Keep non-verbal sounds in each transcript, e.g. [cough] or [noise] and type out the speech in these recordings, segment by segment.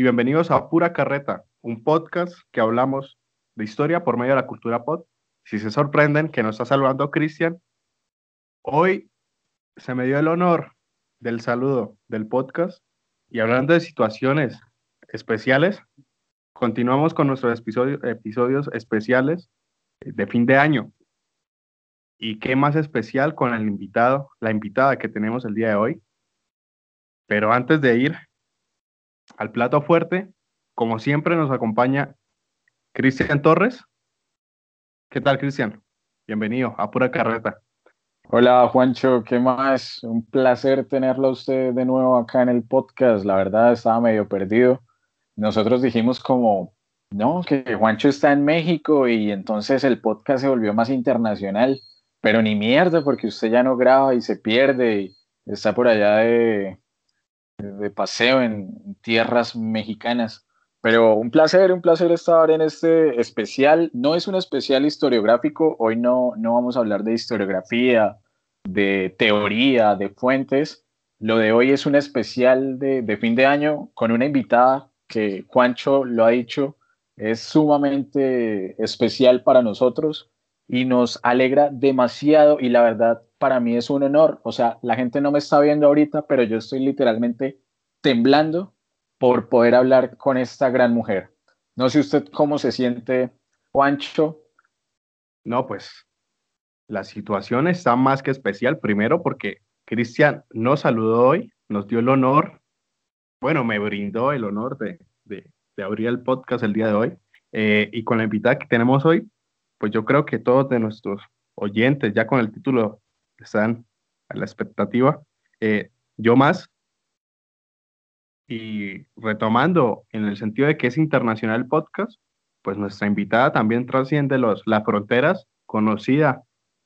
Y bienvenidos a Pura Carreta, un podcast que hablamos de historia por medio de la cultura pop. Si se sorprenden que nos está saludando Cristian, hoy se me dio el honor del saludo del podcast y hablando de situaciones especiales, continuamos con nuestros episodios especiales de fin de año. Y qué más especial con el invitado, la invitada que tenemos el día de hoy. Pero antes de ir al plato fuerte, como siempre nos acompaña Cristian Torres. ¿Qué tal, Cristian? Bienvenido a Pura Carreta. Hola, Juancho, ¿qué más? Un placer tenerlo a usted de nuevo acá en el podcast. La verdad, estaba medio perdido. Nosotros dijimos como, no, que Juancho está en México y entonces el podcast se volvió más internacional. Pero ni mierda, porque usted ya no graba y se pierde y está por allá de, de paseo en tierras mexicanas. Pero un placer, un placer estar en este especial. No es un especial historiográfico, hoy no, no vamos a hablar de historiografía, de teoría, de fuentes. Lo de hoy es un especial de, de fin de año con una invitada que Juancho lo ha dicho, es sumamente especial para nosotros y nos alegra demasiado y la verdad para mí es un honor. O sea, la gente no me está viendo ahorita, pero yo estoy literalmente temblando por poder hablar con esta gran mujer. No sé usted cómo se siente, Juancho. No, pues la situación está más que especial. Primero porque Cristian nos saludó hoy, nos dio el honor, bueno, me brindó el honor de, de, abrir el podcast el día de hoy. Eh, y con la invitada que tenemos hoy, pues yo creo que todos de nuestros oyentes, ya con el título, están a la expectativa. Eh, yo más. Y retomando en el sentido de que es internacional el podcast, pues nuestra invitada también trasciende los, las fronteras, conocida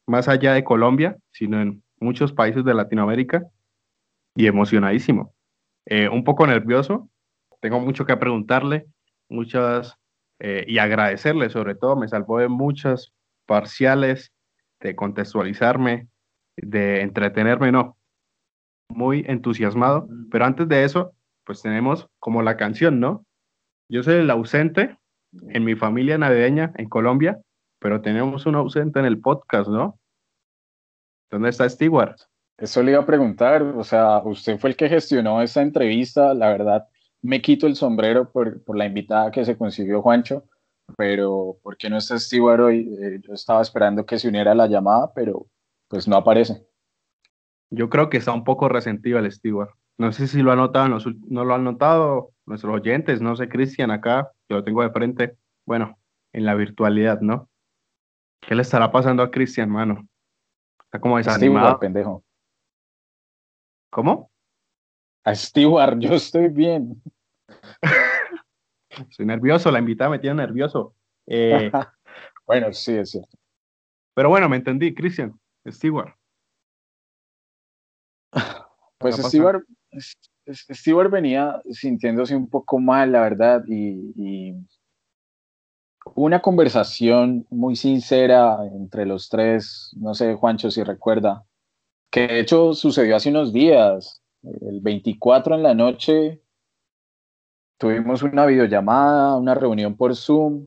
más allá de Colombia, sino en muchos países de Latinoamérica, y emocionadísimo. Eh, un poco nervioso, tengo mucho que preguntarle, muchas eh, y agradecerle sobre todo, me salvó de muchas parciales, de contextualizarme, de entretenerme, no, muy entusiasmado, pero antes de eso, pues tenemos como la canción, ¿no? Yo soy el ausente en mi familia navideña en Colombia, pero tenemos un ausente en el podcast, ¿no? ¿Dónde está Stewart? Eso le iba a preguntar, o sea, usted fue el que gestionó esta entrevista, la verdad, me quito el sombrero por, por la invitada que se consiguió Juancho, pero ¿por qué no está Stewart hoy? Eh, yo estaba esperando que se uniera a la llamada, pero pues no aparece. Yo creo que está un poco resentido el Stewart. No sé si lo ha notado, no, no lo han notado nuestros oyentes, no sé, Cristian, acá, yo lo tengo de frente, bueno, en la virtualidad, ¿no? ¿Qué le estará pasando a Cristian, mano? Está como desanimado. Stewart, pendejo. ¿Cómo? A Stewart, yo estoy bien. [laughs] Soy nervioso, la invitada me tiene nervioso. Eh, [laughs] bueno, sí, es cierto. Pero bueno, me entendí, Cristian, Stewart. [sighs] Pues Stewart, Stewart, venía sintiéndose un poco mal, la verdad, y, y, una conversación muy sincera entre los tres, no sé, Juancho, si recuerda, que de hecho sucedió hace unos días, el 24 en la noche, tuvimos una videollamada, una reunión por Zoom.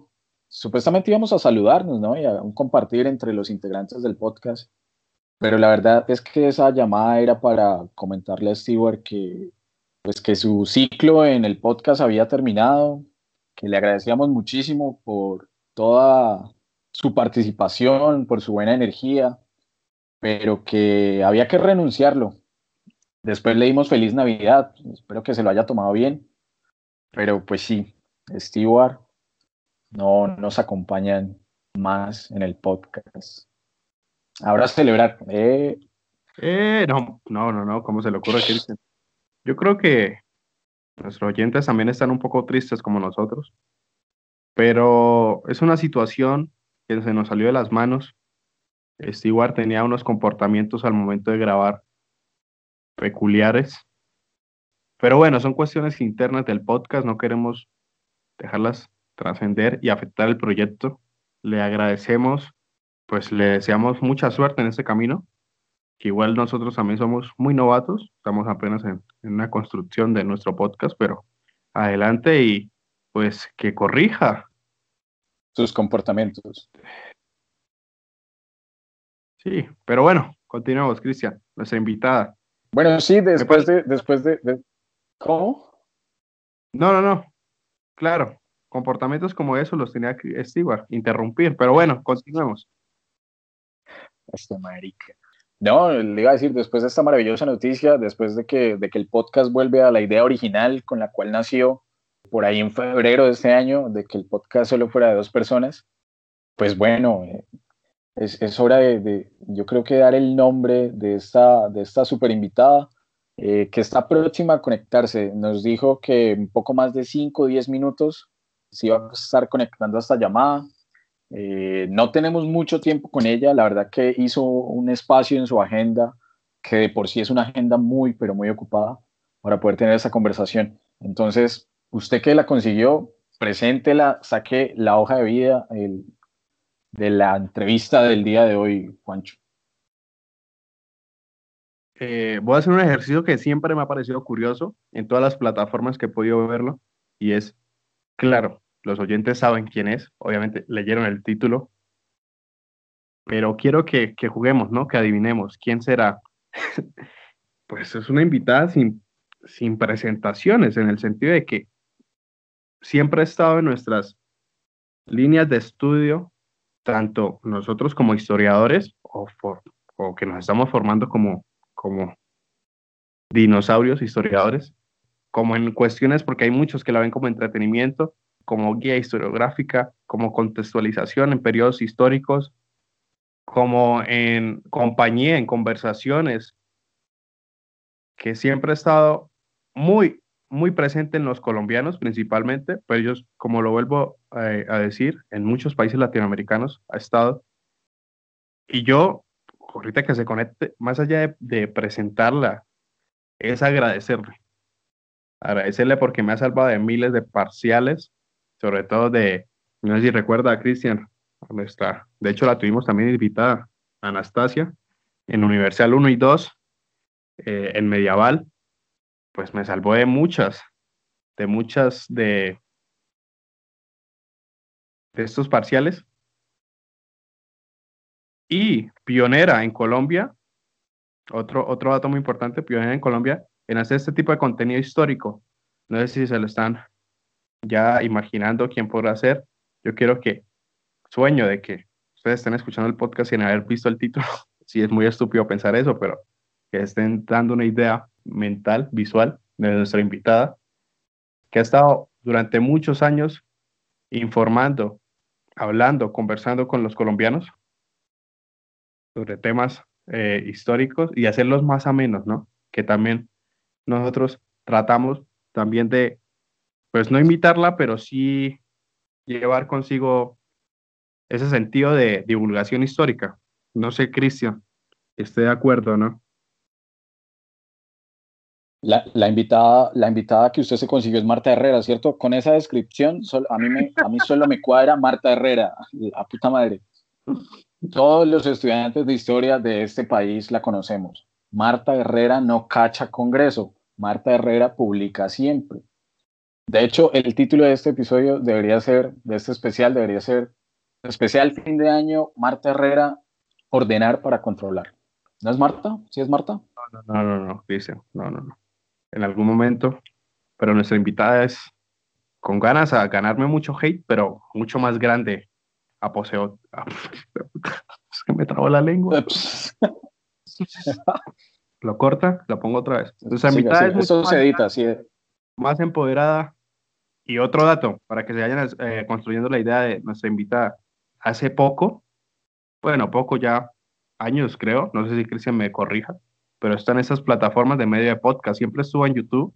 Supuestamente íbamos a saludarnos, ¿no? Y a un compartir entre los integrantes del podcast. Pero la verdad es que esa llamada era para comentarle a Stewart que, pues, que su ciclo en el podcast había terminado, que le agradecíamos muchísimo por toda su participación, por su buena energía, pero que había que renunciarlo. Después le dimos feliz Navidad, espero que se lo haya tomado bien pero pues sí, Stewart no nos acompañan más en el podcast. Ahora celebrar. Eh. Eh, no, no, no, no, ¿cómo se le ocurre, Cristian? Yo creo que nuestros oyentes también están un poco tristes como nosotros, pero es una situación que se nos salió de las manos. Stewart tenía unos comportamientos al momento de grabar peculiares pero bueno, son cuestiones internas del podcast, no queremos dejarlas trascender y afectar el proyecto. Le agradecemos, pues le deseamos mucha suerte en este camino, que igual nosotros también somos muy novatos, estamos apenas en, en una construcción de nuestro podcast, pero adelante y pues que corrija sus comportamientos. Sí, pero bueno, continuamos, Cristian, nuestra invitada. Bueno, sí, después de, después de, ¿cómo? No, no, no. Claro, comportamientos como eso los tenía que Stewart interrumpir, pero bueno, continuemos. Este marica. No, le iba a decir, después de esta maravillosa noticia, después de que, de que el podcast vuelve a la idea original con la cual nació por ahí en febrero de este año, de que el podcast solo fuera de dos personas, pues bueno, eh, es, es, hora de, yo creo que dar el nombre de esta, de esta super invitada, eh, que está próxima a conectarse. Nos dijo que un poco más de 5 o 10 minutos se iba a estar conectando a esta llamada. Eh, no tenemos mucho tiempo con ella, la verdad que hizo un espacio en su agenda, que de por sí es una agenda muy, pero muy ocupada, para poder tener esa conversación. Entonces, usted que la consiguió, preséntela, saque la hoja de vida de la entrevista del día de hoy, Juancho. Eh, voy a hacer un ejercicio que siempre me ha parecido curioso en todas las plataformas que he podido verlo, y es, claro, los oyentes saben quién es, obviamente leyeron el título, pero quiero que, juguemos, ¿no? Que adivinemos quién será. [laughs] pues es una invitada sin, sin presentaciones, en el sentido de que siempre ha estado en nuestras líneas de estudio, tanto nosotros como historiadores o, o que nos estamos formando como, como dinosaurios, historiadores, como en cuestiones, porque hay muchos que la ven como entretenimiento, como guía historiográfica, como contextualización en periodos históricos, como en compañía, en conversaciones, que siempre ha estado muy, muy presente en los colombianos principalmente, pero ellos, como lo vuelvo eh, a decir, en muchos países latinoamericanos ha estado. Y yo, ahorita que se conecte, más allá de, de presentarla, es agradecerle. Agradecerle porque me ha salvado de miles de parciales sobre todo de, no sé si recuerda a Cristian, nuestra, de hecho la tuvimos también invitada, Anastasia, en Universal 1 y 2, eh, en Medieval, pues me salvó de muchas, de muchas de, de estos parciales. Y pionera en Colombia, otro, otro dato muy importante, pionera en Colombia en hacer este tipo de contenido histórico. No sé si se lo están ya imaginando quién podrá ser, yo quiero que sueño de que ustedes estén escuchando el podcast sin haber visto el título. [laughs] sí es muy estúpido pensar eso, pero que estén dando una idea mental, visual de nuestra invitada, que ha estado durante muchos años informando, hablando, conversando con los colombianos sobre temas eh, históricos y hacerlos más amenos, ¿no? Que también nosotros tratamos también de pues no invitarla, pero sí llevar consigo ese sentido de divulgación histórica. No sé, Cristian, esté de acuerdo, ¿no? La, la, invitada, la invitada que usted se consiguió es Marta Herrera, ¿cierto? Con esa descripción, a, mí me, a mí solo me cuadra Marta Herrera, a puta madre. Todos los estudiantes de historia de este país la conocemos. Marta Herrera no cacha congreso. Marta Herrera publica siempre. De hecho, el título de este episodio debería ser, de este especial, debería ser especial fin de año, Marta Herrera, ordenar para controlar. ¿No es Marta? ¿Sí es Marta? No, no, no, no, dice, no, no, no. En algún momento, pero nuestra invitada es con ganas a ganarme mucho hate, pero mucho más grande. Aposeo. [laughs] Es que me trabó la lengua. [laughs] lo corta, lo pongo otra vez. Nuestra invitada es Eso se edita, sí. Más empoderada, y otro dato, para que se vayan eh, construyendo la idea de nuestra invitada. Hace poco, bueno, poco ya, años creo, no sé si Cristian me corrija, pero está en esas plataformas de medio de podcast. Siempre estuvo en YouTube,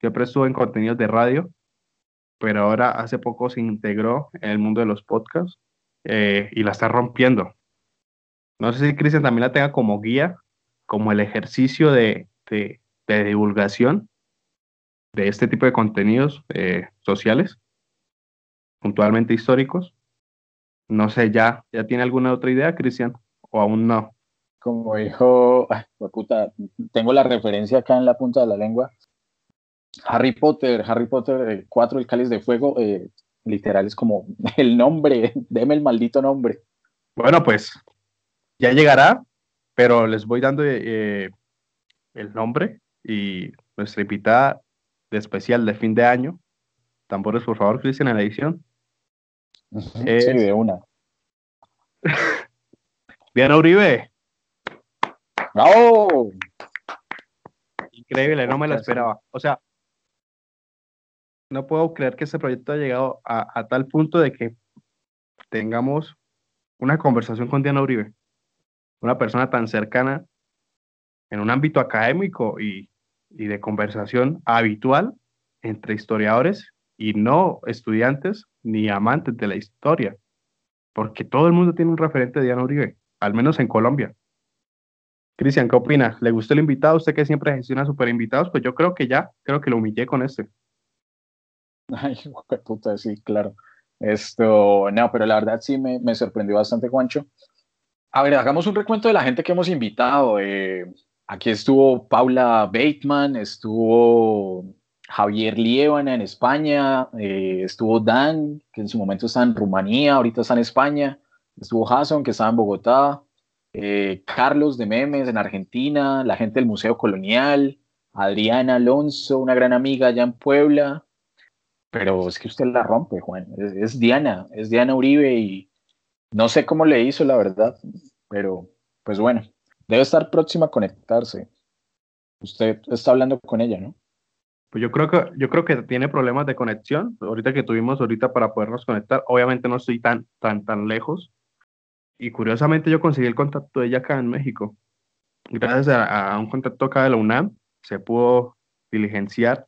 siempre estuvo en contenidos de radio, pero ahora hace poco se integró en el mundo de los podcasts eh, y la está rompiendo. No sé si Cristian también la tenga como guía, como el ejercicio de, de, de divulgación de este tipo de contenidos eh, sociales, puntualmente históricos. No sé, ¿ya, ¿ya tiene alguna otra idea, Cristian? ¿O aún no? Como dijo, puta, tengo la referencia acá en la punta de la lengua. Harry Potter, Harry Potter 4, el cáliz de fuego, eh, literal es como [laughs] el nombre, deme el maldito nombre. Bueno, pues ya llegará, pero les voy dando eh, el nombre y nuestra invitada de especial de fin de año. Tambores, por favor, Cristian, en la edición. sí, de una. [laughs] Diana Uribe. ¡Bravo! Increíble, no me lo esperaba. O sea, no puedo creer que este proyecto haya llegado a, tal punto de que tengamos una conversación con Diana Uribe, una persona tan cercana en un ámbito académico y, y de conversación habitual entre historiadores y no estudiantes ni amantes de la historia, porque todo el mundo tiene un referente de Diana Uribe, al menos en Colombia. Cristian, ¿qué opina? ¿Le gustó el invitado? Usted que siempre gestiona super invitados, pues yo creo que ya, creo que lo humillé con este. Ay, [laughs] puta, sí, claro. Esto, no, pero la verdad sí me, me, sorprendió bastante, Juancho. A ver, hagamos un recuento de la gente que hemos invitado. Eh, aquí estuvo Paula Bateman, estuvo Javier Lievana en España, eh, estuvo Dan, que en su momento está en Rumanía, ahorita está en España, estuvo Jason, que estaba en Bogotá, eh, Carlos de Memes en Argentina, la gente del Museo Colonial, Adriana Alonso, una gran amiga allá en Puebla. Pero es que usted la rompe, Juan. Es, Diana, es Diana Uribe y no sé cómo le hizo, la verdad. Pero, pues bueno, debe estar próxima a conectarse. Usted está hablando con ella, ¿no? Pues yo creo que yo creo que tiene problemas de conexión. Ahorita que tuvimos ahorita para podernos conectar, obviamente no estoy tan tan tan lejos, y curiosamente yo conseguí el contacto de ella acá en México. Gracias a, un contacto acá de la UNAM se pudo diligenciar.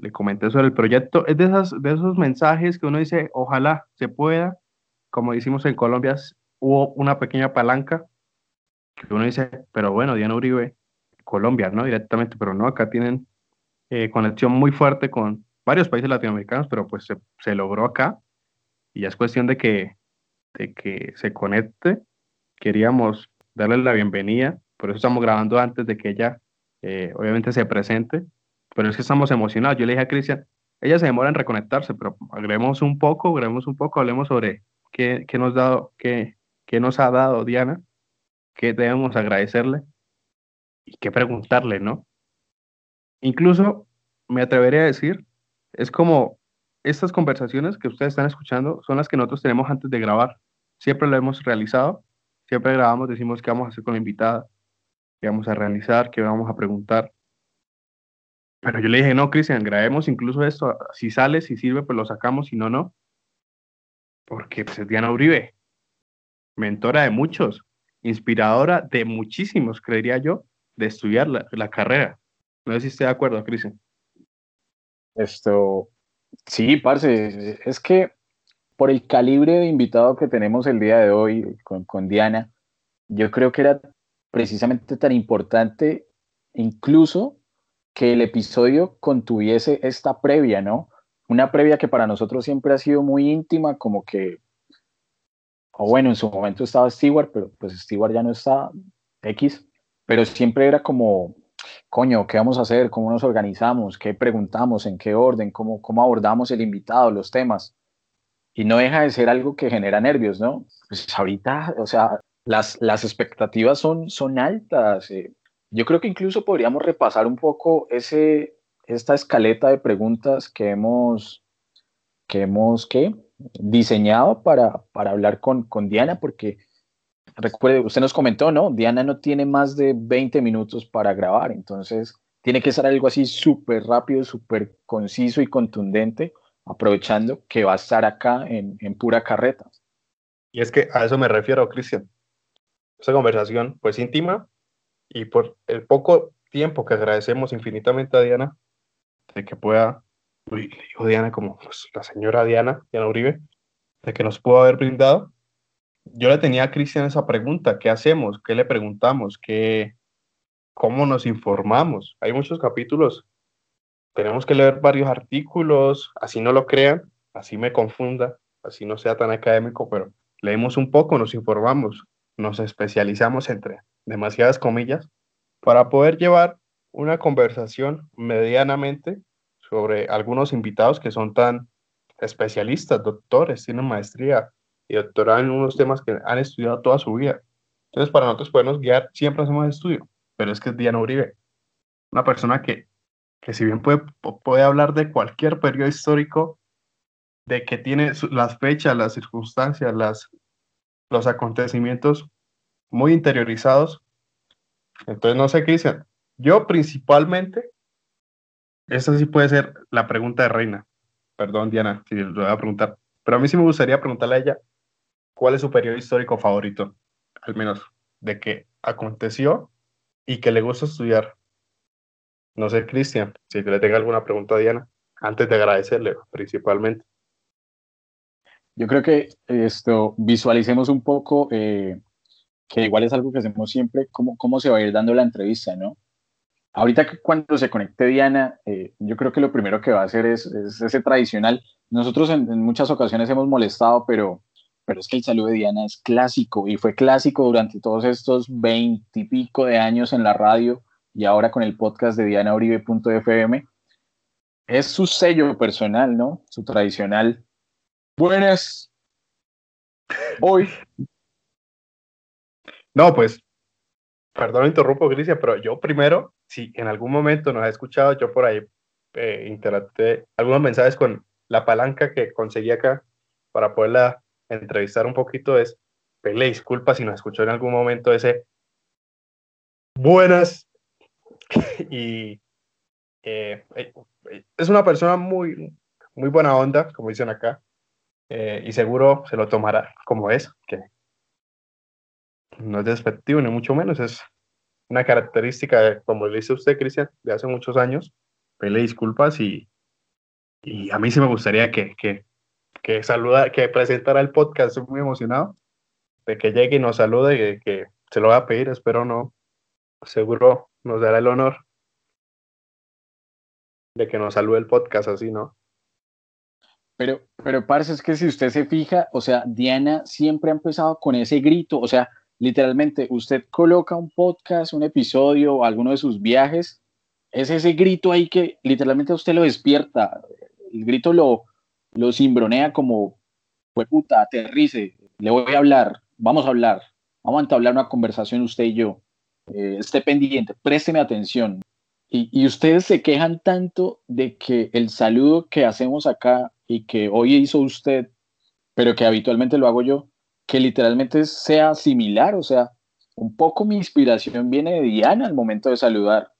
Le comenté sobre el proyecto. Es de, esas, de esos mensajes que uno dice, ojalá se pueda. Como decimos en Colombia, hubo una pequeña palanca que uno dice, pero bueno, Diana Uribe, Colombia, ¿no? Directamente, pero no, acá tienen eh, conexión muy fuerte con varios países latinoamericanos, pero pues se, logró acá. Y ya es cuestión de que de que se conecte. Queríamos darle la bienvenida, por eso estamos grabando antes de que ella eh, obviamente se presente, pero es que estamos emocionados. Yo le dije a Cristian, ella se demora en reconectarse, pero agreguemos un poco, agreguemos un poco, hablemos sobre qué, qué nos, dado, qué, qué nos ha dado Diana, qué debemos agradecerle y qué preguntarle, ¿no? Incluso me atrevería a decir, es como estas conversaciones que ustedes están escuchando son las que nosotros tenemos antes de grabar. Siempre lo hemos realizado, siempre grabamos, decimos qué vamos a hacer con la invitada, qué vamos a realizar, qué vamos a preguntar. Pero yo le dije, no, Cristian, grabemos incluso esto, si sale, si sirve, pues lo sacamos, si no, no. Porque pues, es Diana Uribe, mentora de muchos, inspiradora de muchísimos, creería yo, de estudiar la, la carrera. No sé si esté de acuerdo, Cristian. Esto, Sí, parce, es que por el calibre de invitado que tenemos el día de hoy con, Diana, yo creo que era precisamente tan importante incluso que el episodio contuviese esta previa, ¿no? Una previa que para nosotros siempre ha sido muy íntima, como que, o bueno, en su momento estaba Stewart, pero pues Stewart ya no está, X, pero siempre era como coño, ¿qué vamos a hacer? ¿Cómo nos organizamos? ¿Qué preguntamos? ¿En qué orden? ¿Cómo, cómo abordamos el invitado, los temas? Y no deja de ser algo que genera nervios, ¿no? Pues ahorita, o sea, las, las expectativas son, son altas. Eh. Yo creo que incluso podríamos repasar un poco ese, esta escaleta de preguntas que hemos, que hemos ¿qué? Diseñado para, para hablar con, con Diana, porque recuerde, usted nos comentó, ¿no? Diana no tiene más de 20 minutos para grabar, entonces tiene que ser algo así súper rápido, súper conciso y contundente, aprovechando que va a estar acá en, en pura carreta. Y es que a eso me refiero, Cristian. Esa conversación, pues íntima, y por el poco tiempo que agradecemos infinitamente a Diana, de que pueda, le digo Diana como pues, la señora Diana, Diana Uribe, de que nos pudo haber brindado yo le tenía a Cristian esa pregunta, ¿qué hacemos? ¿Qué le preguntamos? ¿Qué, ¿Cómo nos informamos? Hay muchos capítulos, tenemos que leer varios artículos, así no lo crean, así me confunda, así no sea tan académico, pero leemos un poco, nos informamos, nos especializamos entre demasiadas comillas para poder llevar una conversación medianamente sobre algunos invitados que son tan especialistas, doctores, tienen maestría y doctorado en unos temas que han estudiado toda su vida. Entonces, para nosotros podernos guiar, siempre hacemos estudio, pero es que es Diana Uribe, una persona que, que si bien puede, puede hablar de cualquier periodo histórico, de que tiene las fechas, las circunstancias, las, los acontecimientos muy interiorizados. Entonces, no sé qué dicen. Yo principalmente, esa sí puede ser la pregunta de Reina. Perdón, Diana, si lo voy a preguntar. Pero a mí sí me gustaría preguntarle a ella cuál es su periodo histórico favorito, al menos de que aconteció y que le gusta estudiar. No sé, Cristian, si le tenga alguna pregunta a Diana, antes de agradecerle principalmente. Yo creo que esto visualicemos un poco, eh, que igual es algo que hacemos siempre, cómo, cómo se va a ir dando la entrevista, ¿no? Ahorita que cuando se conecte Diana, eh, yo creo que lo primero que va a hacer es, ese tradicional. Nosotros en, muchas ocasiones hemos molestado, pero, pero es que el saludo de Diana es clásico y fue clásico durante todos estos veintipico de años en la radio y ahora con el podcast de dianauribe.fm. Es su sello personal, ¿no? Su tradicional Buenas. Hoy. No, pues, perdón, interrumpo, Gricia, pero yo primero, si en algún momento nos ha escuchado, yo por ahí eh, interactué algunos mensajes con la palanca que conseguí acá para poderla entrevistar un poquito, es, pele disculpa si nos escuchó en algún momento ese buenas [laughs] y eh, eh, es una persona muy, muy buena onda, como dicen acá, eh, y seguro se lo tomará como es, que no es despectivo ni mucho menos, es una característica, como le dice usted, Cristian, de hace muchos años. Pele disculpas y, y a mí sí me gustaría que, que, que, saluda, que presentara el podcast. Estoy muy emocionado de que llegue y nos salude, y que se lo va a pedir, espero no. Seguro nos dará el honor de que nos salude el podcast así, ¿no? Pero, pero, parce, es que si usted se fija, o sea, Diana siempre ha empezado con ese grito, o sea, literalmente, usted coloca un podcast, un episodio alguno de sus viajes, es ese grito ahí que literalmente a usted lo despierta, el grito lo, lo cimbronea como, puta, aterrice, le voy a hablar, vamos a hablar, vamos a entablar una conversación usted y yo, eh, esté pendiente, présteme atención. Y, y ustedes se quejan tanto de que el saludo que hacemos acá y que hoy hizo usted, pero que habitualmente lo hago yo, que literalmente sea similar, o sea, un poco mi inspiración viene de Diana al momento de saludar.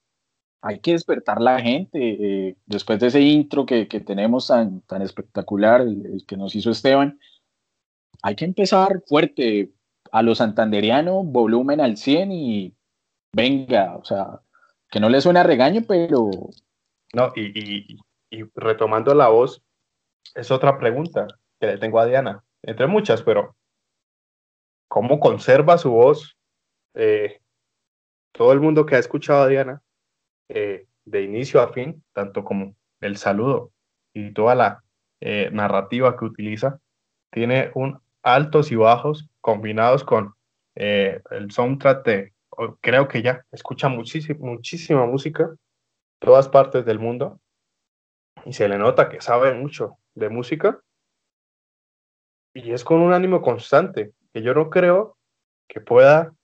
Hay que despertar la gente. Eh, después de ese intro que, que tenemos tan, tan espectacular, el, que nos hizo Esteban, hay que empezar fuerte a lo santanderiano, volumen al 100 y venga, o sea, que no le suene a regaño, pero... No, y, y, y retomando la voz, es otra pregunta que le tengo a Diana, entre muchas, pero ¿cómo conserva su voz? Eh, todo el mundo que ha escuchado a Diana, eh, de inicio a fin, tanto como el saludo y toda la eh, narrativa que utiliza, tiene un altos y bajos combinados con el soundtrack de, creo que ya escucha muchísima, muchísima música, todas partes del mundo, y se le nota que sabe mucho de música y es con un ánimo constante, que yo no creo que pueda,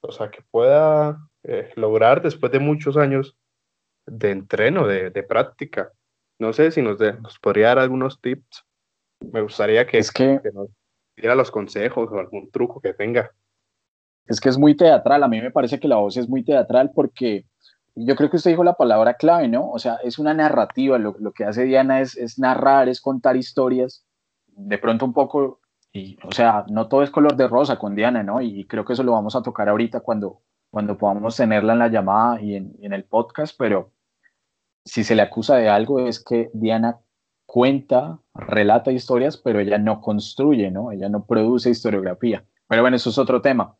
o sea, que pueda eh, lograr después de muchos años de entreno, de, práctica. No sé si nos, nos, podría dar algunos tips. Me gustaría que, es que, nos diera los consejos o algún truco que tenga. Es que es muy teatral. A mí me parece que la voz es muy teatral porque yo creo que usted dijo la palabra clave, ¿no? O sea, es una narrativa, lo, que hace Diana es, es, narrar, es contar historias, de pronto un poco, y, o sea, no todo es color de rosa con Diana, ¿no? Y creo que eso lo vamos a tocar ahorita cuando, cuando podamos tenerla en la llamada y en, el podcast, pero si se le acusa de algo es que Diana cuenta, relata historias, pero ella no construye, ¿no? Ella no produce historiografía. Pero bueno, eso es otro tema.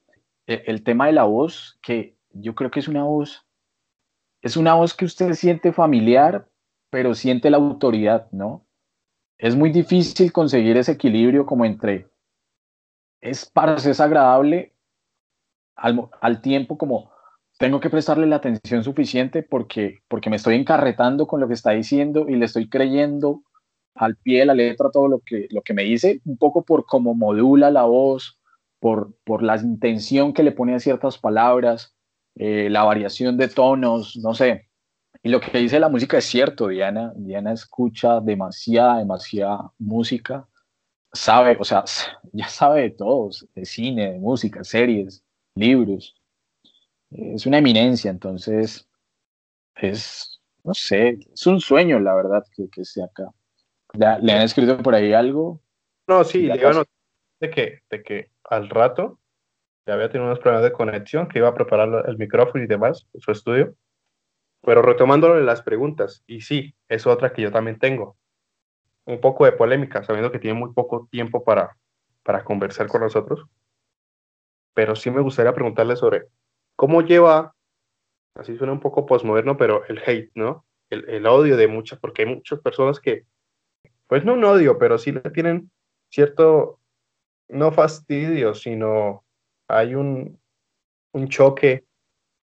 E, el tema de la voz, que yo creo que es una voz es una voz que usted siente familiar, pero siente la autoridad, ¿no? Es muy difícil conseguir ese equilibrio como entre es para ser agradable al, al, tiempo como tengo que prestarle la atención suficiente porque, porque me estoy encarretando con lo que está diciendo y le estoy creyendo al pie de la letra todo lo que, lo que me dice, un poco por cómo modula la voz, por, por la intención que le pone a ciertas palabras, eh, la variación de tonos, no sé. Y lo que dice la música es cierto, Diana. Diana escucha demasiada, demasiada música. Sabe, o sea, [laughs] ya sabe de todos, de cine, de música, series, libros. Es una eminencia, entonces es, no sé, es un sueño, la verdad, que, que esté acá. ¿Le, han escrito por ahí algo? No, sí, le iban a de que, de que al rato ya había tenido unos problemas de conexión, que iba a preparar el micrófono y demás, su estudio. Pero retomándole las preguntas, y sí, es otra que yo también tengo. Un poco de polémica, sabiendo que tiene muy poco tiempo para, para conversar con nosotros. Pero sí me gustaría preguntarle sobre cómo lleva, así suena un poco posmoderno, pero el hate, ¿no? El, el odio de muchas, porque hay muchas personas que, pues no un odio, pero sí le tienen cierto, no fastidio, sino hay un, choque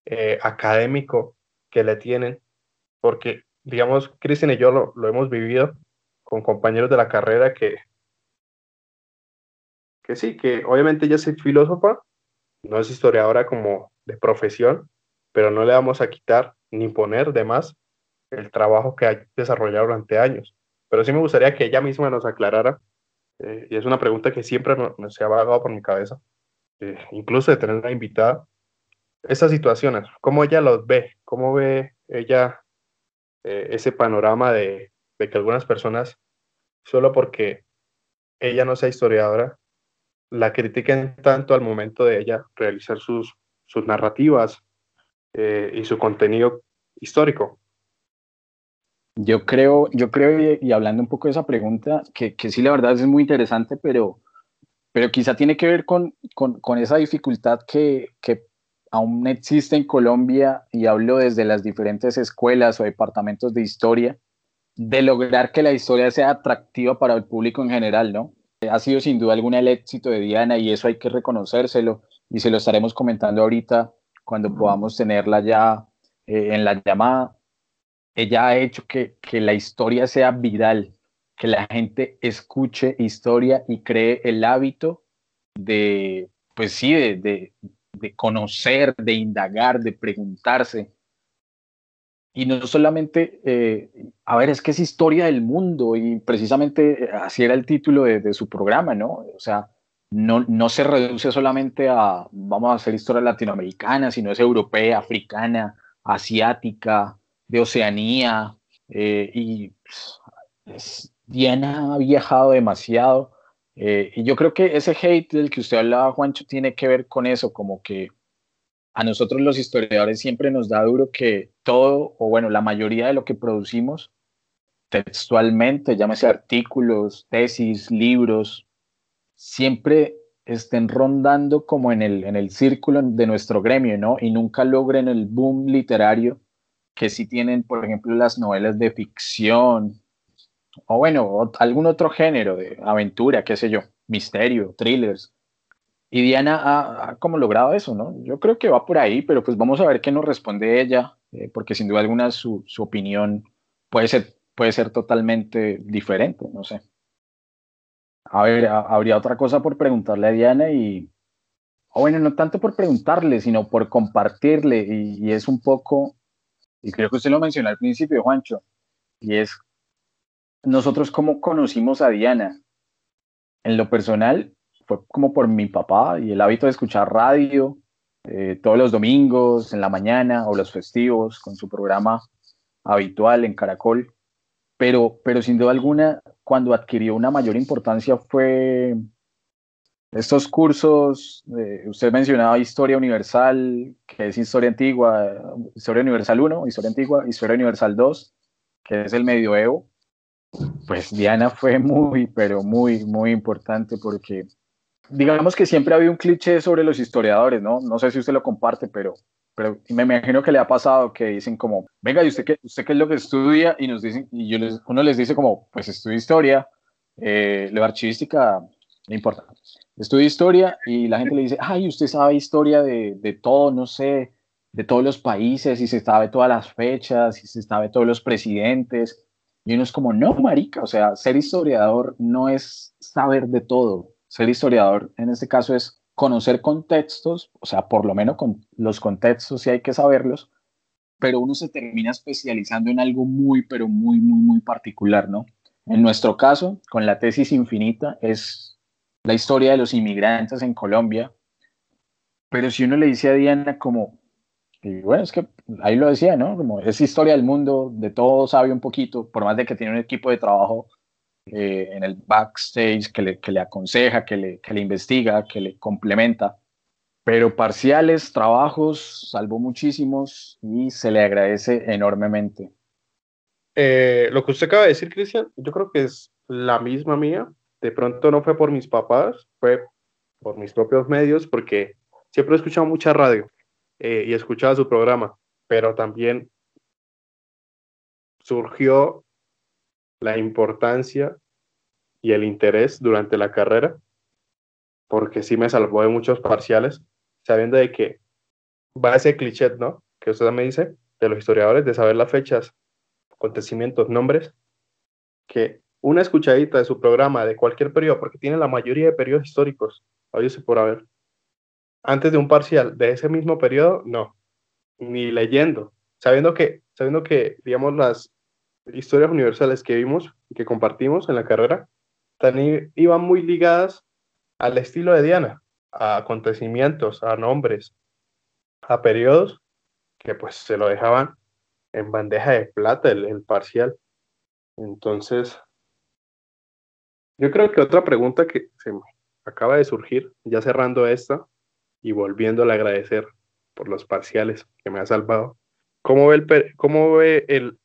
eh, académico que le tienen, porque, digamos, Cristian y yo lo, lo, hemos vivido con compañeros de la carrera que, que sí, que obviamente ella es filósofa, no es historiadora como de profesión, pero no le vamos a quitar ni poner de más el trabajo que ha desarrollado durante años. Pero sí me gustaría que ella misma nos aclarara, eh, y es una pregunta que siempre se ha vagado por mi cabeza, eh, incluso de tener una invitada, esas situaciones, cómo ella los ve, cómo ve ella eh, ese panorama de, que algunas personas, solo porque ella no sea historiadora, la critiquen tanto al momento de ella realizar sus, sus narrativas eh, y su contenido histórico. Yo creo, yo creo, y, hablando un poco de esa pregunta, que, que sí, la verdad es muy interesante, pero pero quizá tiene que ver con, con, esa dificultad que, que, aún existe en Colombia, y hablo desde las diferentes escuelas o departamentos de historia, de lograr que la historia sea atractiva para el público en general, ¿no? Ha sido sin duda alguna el éxito de Diana y eso hay que reconocérselo y se lo estaremos comentando ahorita cuando podamos tenerla ya eh, en la llamada. Ella ha hecho que, que la historia sea viral, que la gente escuche historia y cree el hábito de, pues sí, de, de, conocer, de indagar, de preguntarse. Y no solamente, eh, a ver, es que es historia del mundo y precisamente así era el título de, su programa, ¿no? O sea, no, no, se reduce solamente a, vamos a hacer historia latinoamericana, sino es europea, africana, asiática, de Oceanía, eh, y pues, Diana ha viajado demasiado. Eh, y yo creo que ese hate del que usted hablaba, Juancho, tiene que ver con eso, como que a nosotros los historiadores siempre nos da duro que todo, o bueno, la mayoría de lo que producimos textualmente, llámese artículos, tesis, libros, siempre estén rondando como en el, en el círculo de nuestro gremio, ¿no? Y nunca logren el boom literario que sí tienen, por ejemplo, las novelas de ficción, o bueno, algún otro género de aventura, qué sé yo, misterio, thrillers. Y Diana ha, como logrado eso, ¿no? Yo creo que va por ahí, pero pues vamos a ver qué nos responde ella, eh, porque sin duda alguna su, su, opinión puede ser, puede ser totalmente diferente, no sé. A ver, habría otra cosa por preguntarle a Diana y, o bueno, no tanto por preguntarle, sino por compartirle, y, y es un poco, y creo que usted lo mencionó al principio, Juancho, y es nosotros cómo conocimos a Diana. En lo personal, fue como por mi papá y el hábito de escuchar radio eh, todos los domingos, en la mañana o los festivos, con su programa habitual en Caracol. Pero, pero sin duda alguna, cuando adquirió una mayor importancia fue estos cursos, usted mencionaba Historia Universal, que es Historia Antigua, Historia Universal 1, Historia Antigua, Historia Universal 2, que es el medioevo, pues Diana fue muy, pero muy, muy importante porque digamos que siempre ha habido un cliché sobre los historiadores, ¿no? No sé si usted lo comparte, pero, pero me imagino que le ha pasado que dicen como, venga, ¿y usted qué, usted qué es lo que estudia? Y nos dicen, y yo les, uno les dice como, pues estudio historia, eh, lo archivística, no importa. Estudio historia y la gente le dice, ay, usted sabe historia de, de todo, no sé, de todos los países y se sabe todas las fechas y se sabe todos los presidentes. Y uno es como, no, marica, o sea, ser historiador no es saber de todo. Ser historiador en este caso es conocer contextos, o sea, por lo menos con los contextos sí hay que saberlos, pero uno se termina especializando en algo muy, pero muy, muy, muy particular, ¿no? En nuestro caso, con la tesis infinita, es la historia de los inmigrantes en Colombia, pero si uno le dice a Diana como, y bueno, es que ahí lo decía, ¿no? Como es historia del mundo, de todo sabe un poquito, por más de que tiene un equipo de trabajo eh, en el backstage que le, que le aconseja, que le, que le investiga, que le complementa. Pero parciales, trabajos, salvó muchísimos y se le agradece enormemente. Eh, lo que usted acaba de decir, Cristian, yo creo que es la misma mía. De pronto no fue por mis papás, fue por mis propios medios, porque siempre he escuchado mucha radio eh, y escuchaba su programa, pero también surgió la importancia y el interés durante la carrera, porque sí me salvó de muchos parciales, sabiendo de que va ese cliché, ¿no? Que usted me dice, de los historiadores, de saber las fechas, acontecimientos, nombres, que una escuchadita de su programa, de cualquier periodo, porque tiene la mayoría de periodos históricos, se por haber, antes de un parcial de ese mismo periodo, no, ni leyendo, sabiendo que, sabiendo que, digamos, las historias universales que vimos y que compartimos en la carrera también iban muy ligadas al estilo de Diana, a acontecimientos, a nombres, a periodos que pues se lo dejaban en bandeja de plata el, parcial. Entonces, yo creo que otra pregunta que se me acaba de surgir, ya cerrando esta y volviéndole a agradecer por los parciales que me ha salvado, ¿cómo ve el, cómo ve el,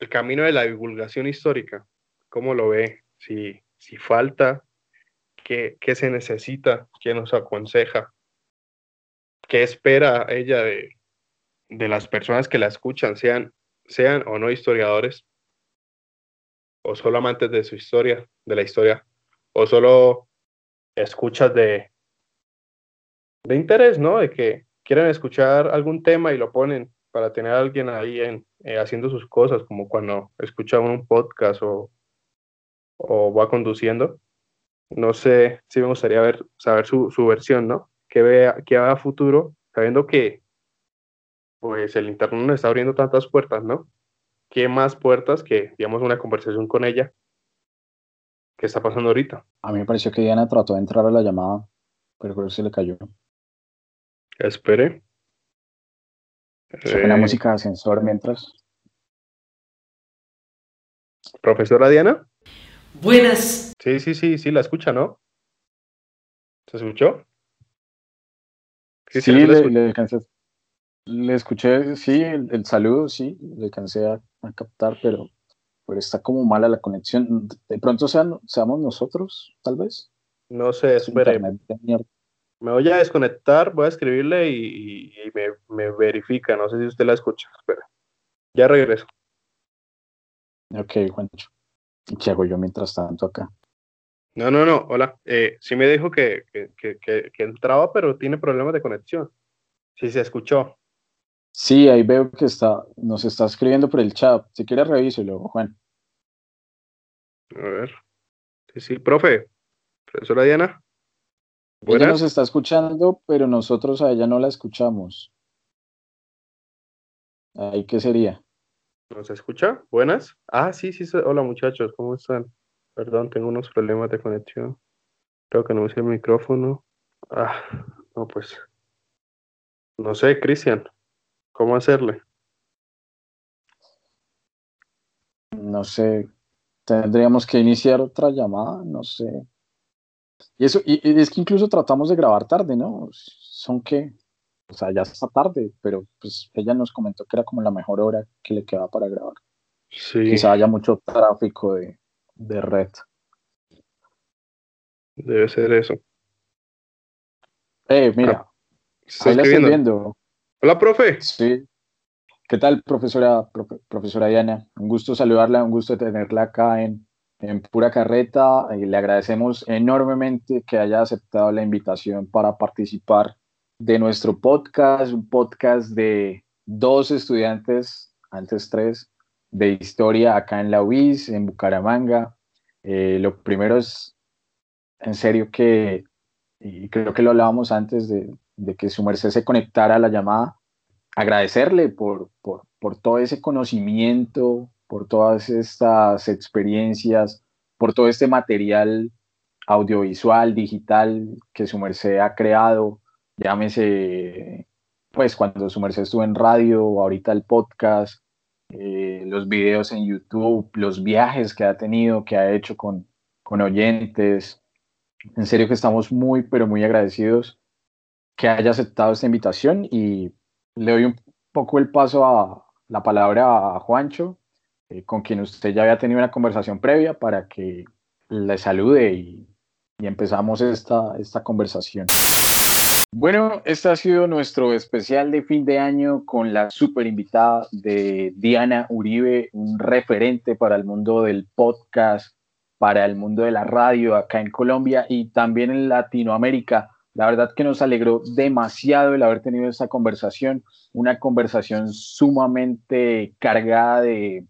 el camino de la divulgación histórica, ¿cómo lo ve? Si, si falta, ¿qué, ¿qué, se necesita? ¿Qué nos aconseja? ¿Qué espera ella de, de las personas que la escuchan, sean, sean o no historiadores? ¿O solo amantes de su historia, de la historia? ¿O solo escuchas de, de interés, ¿no? De que quieren escuchar algún tema y lo ponen para tener a alguien ahí en, eh, haciendo sus cosas, como cuando escucha un podcast o, o va conduciendo. No sé si me gustaría saber su, su versión, ¿no? Que vea, que haga futuro, sabiendo que pues el internet nos está abriendo tantas puertas, ¿no? ¿Qué más puertas que, digamos, una conversación con ella? ¿Qué está pasando ahorita? A mí me pareció que Diana trató de entrar a la llamada, pero creo que se le cayó. Espere. Suena eh, música de ascensor mientras. Profesora Diana. Buenas. Sí, sí, sí, sí, la escucha, ¿no? ¿Se escuchó? Sí, sí, le, le, le, escuché, sí, el, saludo, sí, le alcancé a, captar, pero, pero está como mala la conexión. De pronto sean, seamos nosotros, tal vez. No sé, espere. Me voy a desconectar, voy a escribirle y, me, verifica. No sé si usted la escucha. Espera. Ya regreso. Ok, Juancho. ¿Y qué hago yo mientras tanto acá? No, no, no. Hola. Eh, sí me dijo que, que, entraba, pero tiene problemas de conexión. Sí se escuchó. Sí, ahí veo que está, nos está escribiendo por el chat. Si quiere, revíselo, Juan. A ver. Sí, sí, profe. Profesora Diana. Ella nos está escuchando, pero nosotros a ella no la escuchamos. ¿Ahí qué sería? ¿Nos escucha? ¿Buenas? Ah, sí, sí. Hola muchachos, ¿cómo están? Perdón, tengo unos problemas de conexión. Creo que no usé el micrófono. Ah, no, pues. No sé, Cristian, ¿cómo hacerle? No sé. Tendríamos que iniciar otra llamada, no sé. Y eso, y, es que incluso tratamos de grabar tarde, ¿no? Son que, o sea, ya está tarde, pero pues ella nos comentó que era como la mejor hora que le quedaba para grabar. Sí. Quizá haya mucho tráfico de, de red. Debe ser eso. Eh, mira, ah, ahí la estoy viendo. Hola, profe. Sí. ¿Qué tal, profesora, profesora Diana? Un gusto saludarla, un gusto tenerla acá en, en pura carreta. y le agradecemos enormemente que haya aceptado la invitación para participar de nuestro podcast, un podcast de dos estudiantes, antes tres, de historia acá en la UIS, en Bucaramanga. Eh, lo primero es, en serio, que, y creo que lo hablábamos antes de, que su merced se conectara a la llamada, agradecerle por, por todo ese conocimiento, por todas estas experiencias, por todo este material audiovisual, digital que su merced ha creado, llámese, pues cuando su merced estuvo en radio, ahorita el podcast, eh, los videos en YouTube, los viajes que ha tenido, que ha hecho con, con oyentes. En serio que estamos muy, pero muy agradecidos que haya aceptado esta invitación y le doy un poco el paso a la palabra a Juancho, eh, con quien usted ya había tenido una conversación previa para que le salude y, empezamos esta, esta conversación. Bueno, este ha sido nuestro especial de fin de año con la super invitada de Diana Uribe, un referente para el mundo del podcast, para el mundo de la radio acá en Colombia y también en Latinoamérica. La verdad que nos alegró demasiado el haber tenido esta conversación, una conversación sumamente cargada de,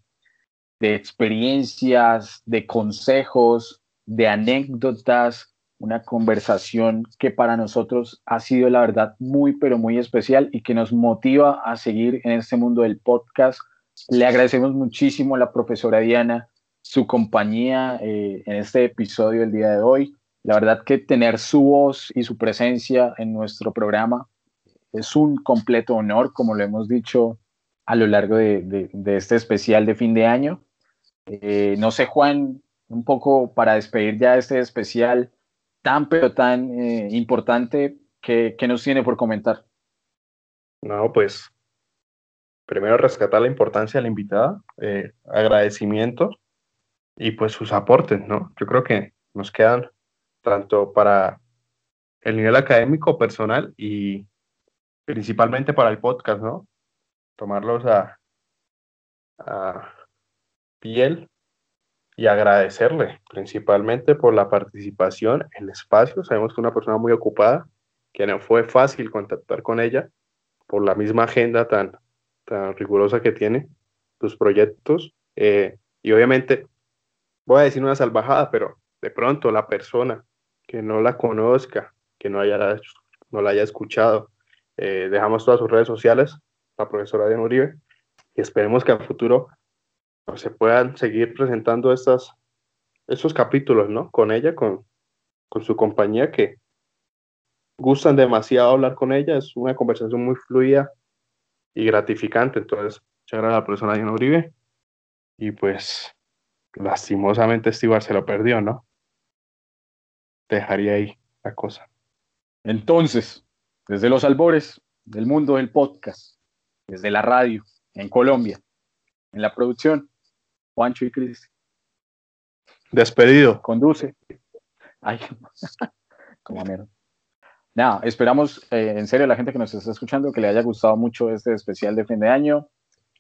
de experiencias, de consejos, de anécdotas, una conversación que para nosotros ha sido la verdad muy, pero muy especial y que nos motiva a seguir en este mundo del podcast. Le agradecemos muchísimo a la profesora Diana su compañía eh, en este episodio del día de hoy. La verdad que tener su voz y su presencia en nuestro programa es un completo honor, como lo hemos dicho a lo largo de, este especial de fin de año. Eh, no sé, Juan, un poco para despedir ya este especial tan pero tan eh, importante que, nos tiene por comentar. No, pues primero rescatar la importancia de la invitada, eh, agradecimiento y pues sus aportes, ¿no? Yo creo que nos quedan tanto para el nivel académico, personal y principalmente para el podcast, ¿no? Tomarlos a, a piel y agradecerle principalmente por la participación, el espacio. Sabemos que una persona muy ocupada, que no fue fácil contactar con ella por la misma agenda tan, tan rigurosa que tiene, sus proyectos. Eh, y obviamente, voy a decir una salvajada, pero de pronto la persona que no la conozca, que no, haya, no la haya escuchado. Eh, dejamos todas sus redes sociales, la profesora Diana Uribe, y esperemos que a futuro se puedan seguir presentando estas, estos capítulos, ¿no? Con ella, con, con su compañía, que gustan demasiado hablar con ella, es una conversación muy fluida y gratificante. Entonces, muchas gracias a la profesora Diana Uribe. Y pues, lastimosamente, Stewart se lo perdió, ¿no? dejaría ahí la cosa. Entonces, desde los albores del mundo del podcast, desde la radio, en Colombia, en la producción, Juancho y Cris. Despedido. Conduce. Ay, [laughs] como mierda. Nada, esperamos eh, en serio la gente que nos está escuchando que le haya gustado mucho este especial de fin de año.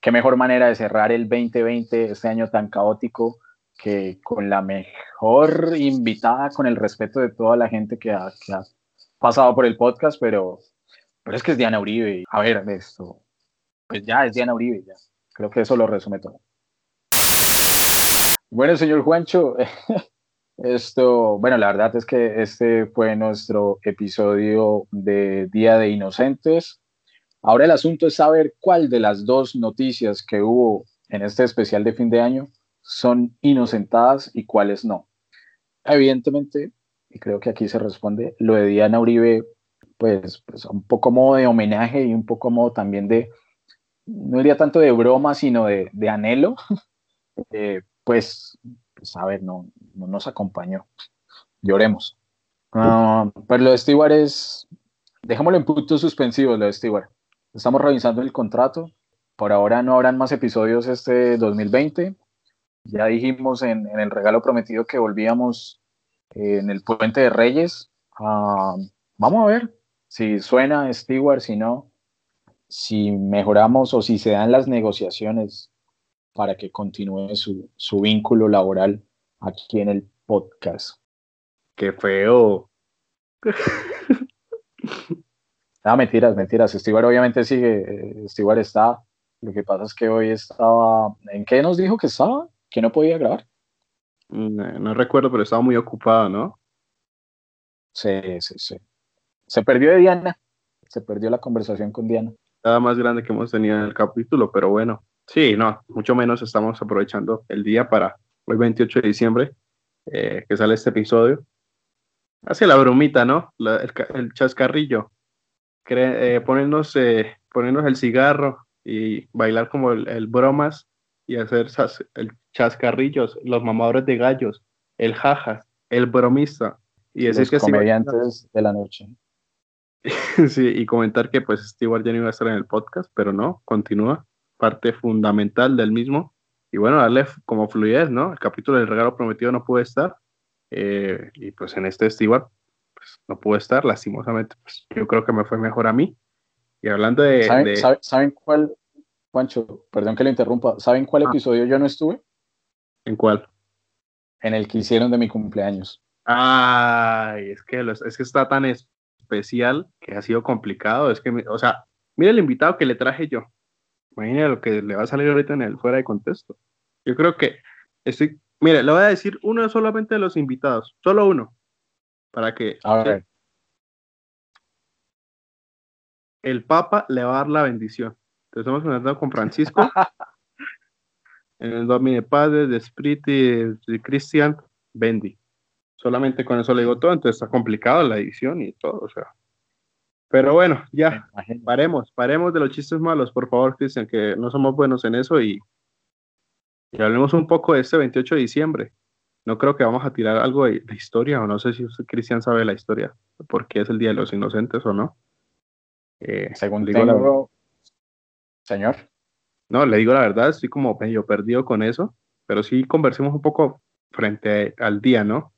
Qué mejor manera de cerrar el 2020, este año tan caótico, que con la mejor invitada, con el respeto de toda la gente que ha, pasado por el podcast, pero, pero es que es Diana Uribe. A ver, esto, pues ya es Diana Uribe, ya. Creo que eso lo resume todo. Bueno, señor Juancho, [laughs] esto, bueno, la verdad es que este fue nuestro episodio de Día de Inocentes. Ahora el asunto es saber cuál de las dos noticias que hubo en este especial de fin de año son inocentadas y cuáles no. Evidentemente, y creo que aquí se responde, lo de Diana Uribe, pues, pues un poco modo de homenaje y un poco modo también de, no diría tanto de broma, sino de, de anhelo, [laughs] eh, pues, pues, a ver, no, no nos acompañó. Lloremos. Ah, pero lo de Stewart es, dejémoslo en puntos suspensivos, lo de Stewart. Estamos revisando el contrato. Por ahora no habrán más episodios este 2020. Ya dijimos en, el regalo prometido que volvíamos eh, en el puente de Reyes. Ah, vamos a ver si suena Stewart, si no, si mejoramos o si se dan las negociaciones para que continúe su, su vínculo laboral aquí en el podcast. Qué feo. [laughs] Ah, mentiras, mentiras. Stewart obviamente sigue. Stewart está. Lo que pasa es que hoy estaba. ¿En qué nos dijo que estaba? ¿Que no podía grabar? Mm, eh, no, recuerdo, pero estaba muy ocupado, ¿no? Sí, sí, sí. Se perdió de Diana. Se perdió la conversación con Diana. Nada más grande que hemos tenido en el capítulo, pero bueno. Sí, no, mucho menos estamos aprovechando el día para hoy 28 de diciembre, eh, que sale este episodio. Hace la bromita, ¿no? el, chascarrillo. Eh, ponernos, eh, ponernos el cigarro y bailar como el, bromas y hacer el chascarrillos, los mamadores de gallos, el jajas, el bromista. Y decir los que comediantes de la noche. [laughs] sí, y comentar que pues Stewart ya no iba a estar en el podcast, pero no, continúa, parte fundamental del mismo. Y bueno, darle como fluidez, ¿no? El capítulo del regalo prometido no puede estar. Eh, y pues en este Stewart pues, no pudo estar, lastimosamente. Pues, yo creo que me fue mejor a mí. Y hablando de... ¿Saben, cuál, Juancho, perdón que le interrumpa, ¿saben cuál ah. episodio yo no estuve? ¿En cuál? En el que hicieron de mi cumpleaños. Ay, es que, es que está tan especial que ha sido complicado. Es que, o sea, mira el invitado que le traje yo. Imagina lo que le va a salir ahorita en el fuera de contexto. Yo creo que estoy. Mire, le voy a decir uno solamente de los invitados, solo uno, para que. A ver. El Papa le va a dar la bendición. Entonces estamos conectados con Francisco. [laughs] en el Domine Padre, de Spirit y de Cristian, Bendy solamente con eso le digo todo, entonces está complicado la edición y todo, o sea. Pero bueno, ya, paremos, paremos de los chistes malos, por favor, Cristian, que no somos buenos en eso y, y hablemos un poco de este 28 de diciembre. No creo que vamos a tirar algo de, historia, o no sé si Cristian sabe la historia, porque es el Día de los Inocentes o no. Eh, Según digo, señor. No, le digo la verdad, estoy como medio perdido con eso, pero sí conversemos un poco frente al día, ¿no?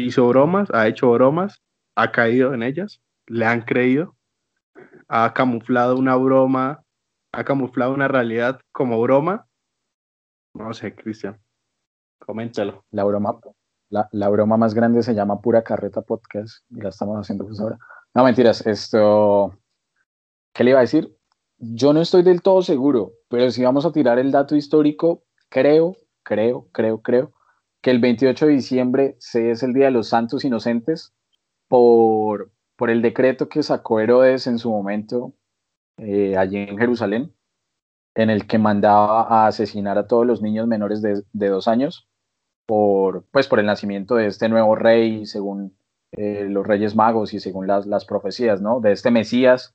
Hizo bromas, ha hecho bromas, ha caído en ellas, le han creído, ha camuflado una broma, ha camuflado una realidad como broma. No sé, Cristian, coméntalo. La broma, la, la, broma más grande se llama Pura Carreta Podcast y la estamos haciendo pues ahora. No, mentiras, esto, ¿qué le iba a decir? Yo no estoy del todo seguro, pero si vamos a tirar el dato histórico, creo, creo, creo, creo que el 28 de diciembre se es el Día de los Santos Inocentes por, por el decreto que sacó Herodes en su momento eh, allí en Jerusalén, en el que mandaba a asesinar a todos los niños menores de, dos años por, pues, por el nacimiento de este nuevo rey, según eh, los reyes magos y según las, las profecías, ¿no? De este Mesías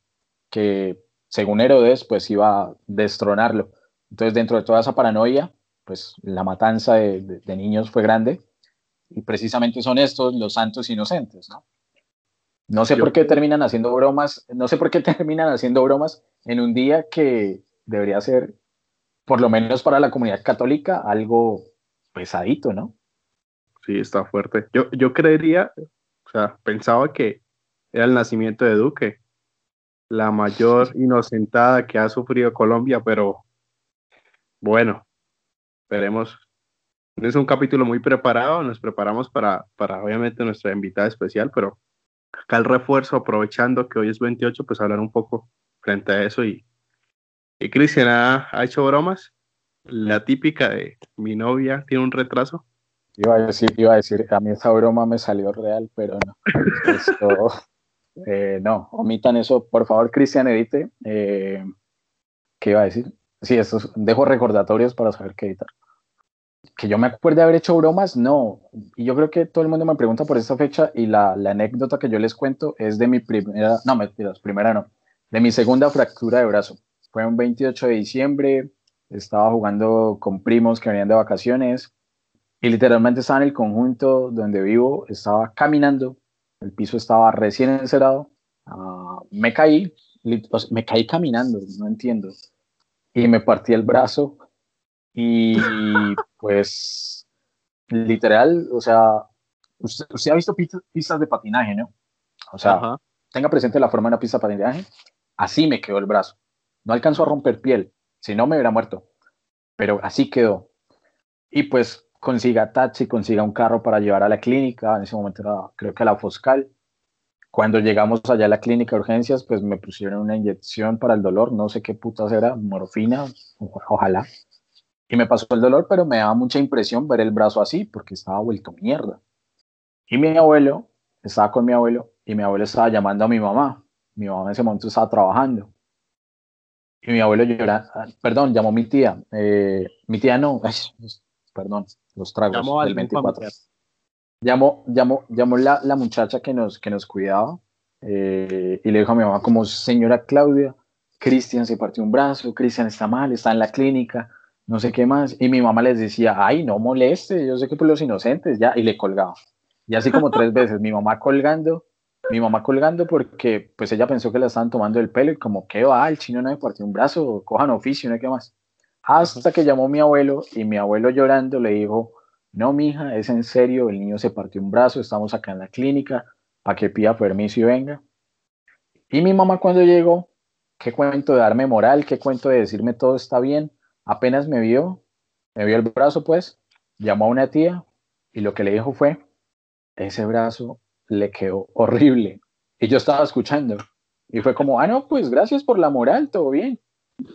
que, según Herodes, pues iba a destronarlo. Entonces, dentro de toda esa paranoia, pues la matanza de, niños fue grande y precisamente son estos los santos inocentes, ¿no? No sé por qué terminan haciendo bromas, no sé por qué [laughs] terminan haciendo bromas en un día que debería ser, por lo menos para la comunidad católica, algo pesadito, ¿no? Sí, está fuerte. Yo, yo creería, o sea, pensaba que era el nacimiento de Duque, la mayor inocentada que ha sufrido Colombia, pero bueno, Esperemos. Es un capítulo muy preparado, nos preparamos para, para obviamente nuestra invitada especial, pero acá el refuerzo, aprovechando que hoy es 28, pues hablar un poco frente a eso. Y, y Cristian ha, hecho bromas. La típica de mi novia tiene un retraso. Iba a decir, iba a decir, a mí esa broma me salió real, pero no. Esto, [laughs] eh, no, omitan eso, por favor, Cristian, edite. Eh, ¿Qué iba a decir? Sí, dejo recordatorios para saber qué editar que yo me acuerde haber hecho bromas, no. Y yo creo que todo el mundo me pregunta por esta fecha y la, anécdota que yo les cuento es de mi primera, no, mentiras, primera no, de mi segunda fractura de brazo. Fue un 28 de diciembre, estaba jugando con primos que venían de vacaciones y literalmente estaba en el conjunto donde vivo, estaba caminando, el piso estaba recién encerado, uh, me caí, me caí caminando, no entiendo, y me partí el brazo y pues, literal, o sea, usted, ha visto pistas, de patinaje, ¿no? O sea, tenga presente la forma de una pista de patinaje. Así me quedó el brazo. No alcanzó a romper piel, si no me hubiera muerto. Pero así quedó. Y pues consiga taxi, consiga un carro para llevar a la clínica. En ese momento era, creo que a la Foscal. Cuando llegamos allá a la clínica de urgencias, pues me pusieron una inyección para el dolor, no sé qué putas era, morfina, ojalá. Y me pasó el dolor, pero me daba mucha impresión ver el brazo así, porque estaba vuelto mierda. Y mi abuelo, estaba con mi abuelo, y mi abuelo estaba llamando a mi mamá. Mi mamá en ese momento estaba trabajando. Y mi abuelo llora, ah, perdón, llamó mi tía. Eh, mi tía no, perdón, los tragos llamó del 24. Llamó, llamó, llamó la, la, muchacha que nos, que nos cuidaba eh, y le dijo a mi mamá como, señora Claudia, Cristian se partió un brazo, Cristian está mal, está en la clínica, no sé qué más. Y mi mamá les decía, ay, no moleste, yo sé que por los inocentes, ya, y le colgaba. Y así como tres veces, mi mamá colgando, mi mamá colgando porque pues ella pensó que la estaban tomando el pelo y como, ¿qué va? El chino no me partió un brazo, cojan oficio, no hay qué más. Hasta que llamó mi abuelo y mi abuelo llorando le dijo, no, mija, es en serio, el niño se partió un brazo, estamos acá en la clínica, para que pida permiso y venga. Y mi mamá cuando llegó, qué cuento de darme moral, qué cuento de decirme todo está bien, apenas me vio, me vio el brazo pues, llamó a una tía y lo que le dijo fue, ese brazo le quedó horrible. Y yo estaba escuchando. Y fue como, ah, no, pues gracias por la moral, todo bien.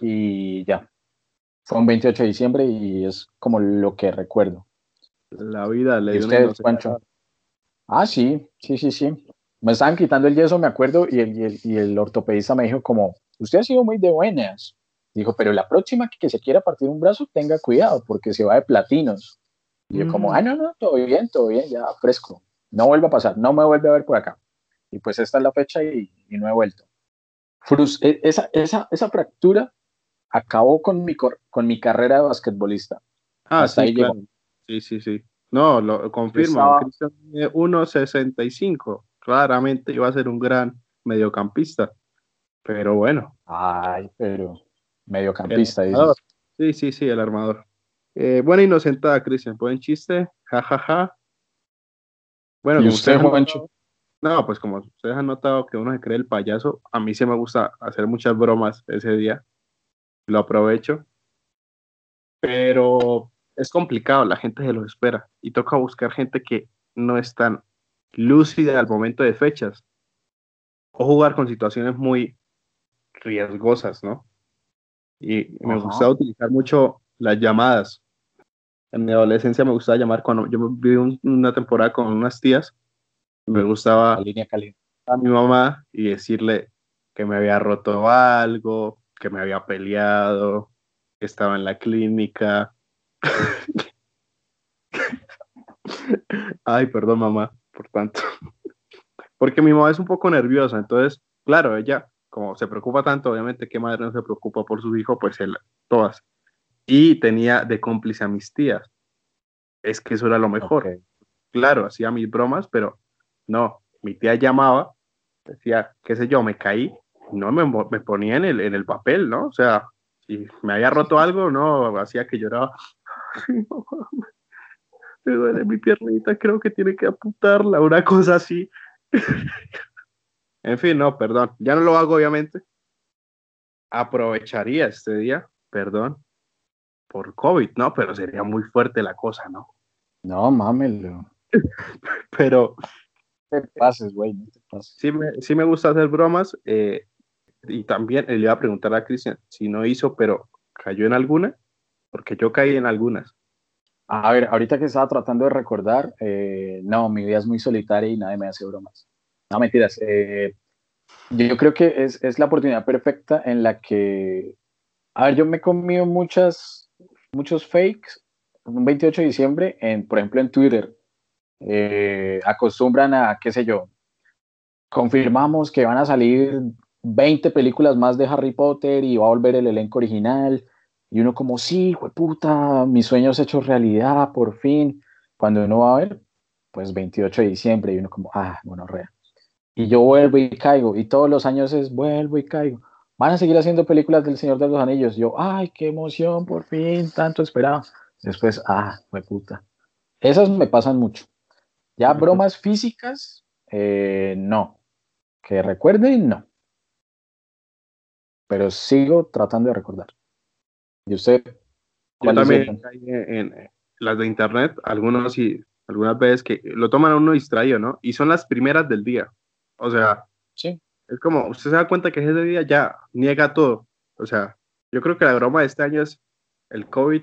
Y ya. Fue un 28 de diciembre y es como lo que recuerdo. La vida le dio ustedes, Pancho? Ah, sí, sí, sí, sí. Me estaban quitando el yeso, me acuerdo, y el, y el, ortopedista me dijo como, usted ha sido muy de buenas. Dijo, pero la próxima que se quiera partir un brazo, tenga cuidado, porque se va de platinos. Y yo como, ah, no, no, todo bien, todo bien, ya fresco no vuelve a pasar, no me vuelve a ver por acá. Y pues esta es la fecha y, no he vuelto. E, esa, esa, esa, fractura acabó con mi, con mi carrera de basquetbolista. Ah, Hasta sí, ahí llegó. Sí, sí, sí. No, lo confirmo. Cristian 1.65. Claramente iba a ser un gran mediocampista. Pero bueno. Ay, pero mediocampista. Sí, sí, sí, el armador. Eh, buena inocentada, Cristian. Buen chiste. Ja, ja, ja. Bueno, ¿Y usted, Juancho? No, pues como ustedes han notado que uno se cree el payaso, a mí sí me gusta hacer muchas bromas ese día. Lo aprovecho. Pero es complicado, la gente se lo espera y toca buscar gente que no es tan lúcida al momento de fechas o jugar con situaciones muy riesgosas, ¿no? Y me gusta utilizar mucho las llamadas en mi adolescencia me gustaba llamar cuando yo viví una temporada con unas tías, me gustaba línea a mi mamá y decirle que me había roto algo, que me había peleado, que estaba en la clínica. [laughs] Ay, perdón mamá, por tanto. [laughs] Porque mi mamá es un poco nerviosa, entonces, claro, ella, como se preocupa tanto, obviamente, ¿qué madre no se preocupa por su hijo? Pues él, todas y tenía de cómplice a mis tías. Es que eso era lo mejor. Claro, hacía mis bromas, pero no, mi tía llamaba, decía, qué sé yo, me caí, no me, me ponía en el, en el papel, ¿no? O sea, si me había roto algo, no, hacía que lloraba. [laughs] me duele mi piernita, creo que tiene que apuntarla, una cosa así. [laughs] en fin, no, perdón, ya no lo hago, obviamente. Aprovecharía este día, perdón, por COVID, ¿no? Pero sería muy fuerte la cosa, ¿no? No, mámelo. [laughs] Pero... te pases, güey, no te pases. Sí me, sí me gusta hacer bromas eh, y también le iba a preguntar a Cristian si no hizo, pero cayó en alguna, porque yo caí en algunas. A ver, ahorita que estaba tratando de recordar, eh, no, mi vida es muy solitaria y nadie me hace bromas. No, mentiras. Eh, yo creo que es, es, la oportunidad perfecta en la que, a ver, yo me he comido muchas muchos fakes un 28 de diciembre, en, por ejemplo en Twitter, eh, acostumbran a, qué sé yo, confirmamos que van a salir 20 películas más de Harry Potter y va a volver el elenco original. Y uno como, sí, puta, mis sueños hechos realidad, por fin. Cuando uno va a ver, pues 28 de diciembre y uno como, ah, bueno, rea. Y yo vuelvo y caigo. Y todos los años es, vuelvo y caigo van a seguir haciendo películas del Señor de los Anillos. Yo, ay, qué emoción, por fin, tanto esperado. Después, ah, fue puta. Esas me pasan mucho. Ya bromas físicas, eh, no. Que recuerden, no. Pero sigo tratando de recordar. ¿Y usted? Yo también en, las de internet, algunos y algunas veces que lo toman a uno distraído, ¿no? Y son las primeras del día. O sea, sí. es como, usted se da cuenta que ese día ya niega todo. O sea, yo creo que la broma de este año es el COVID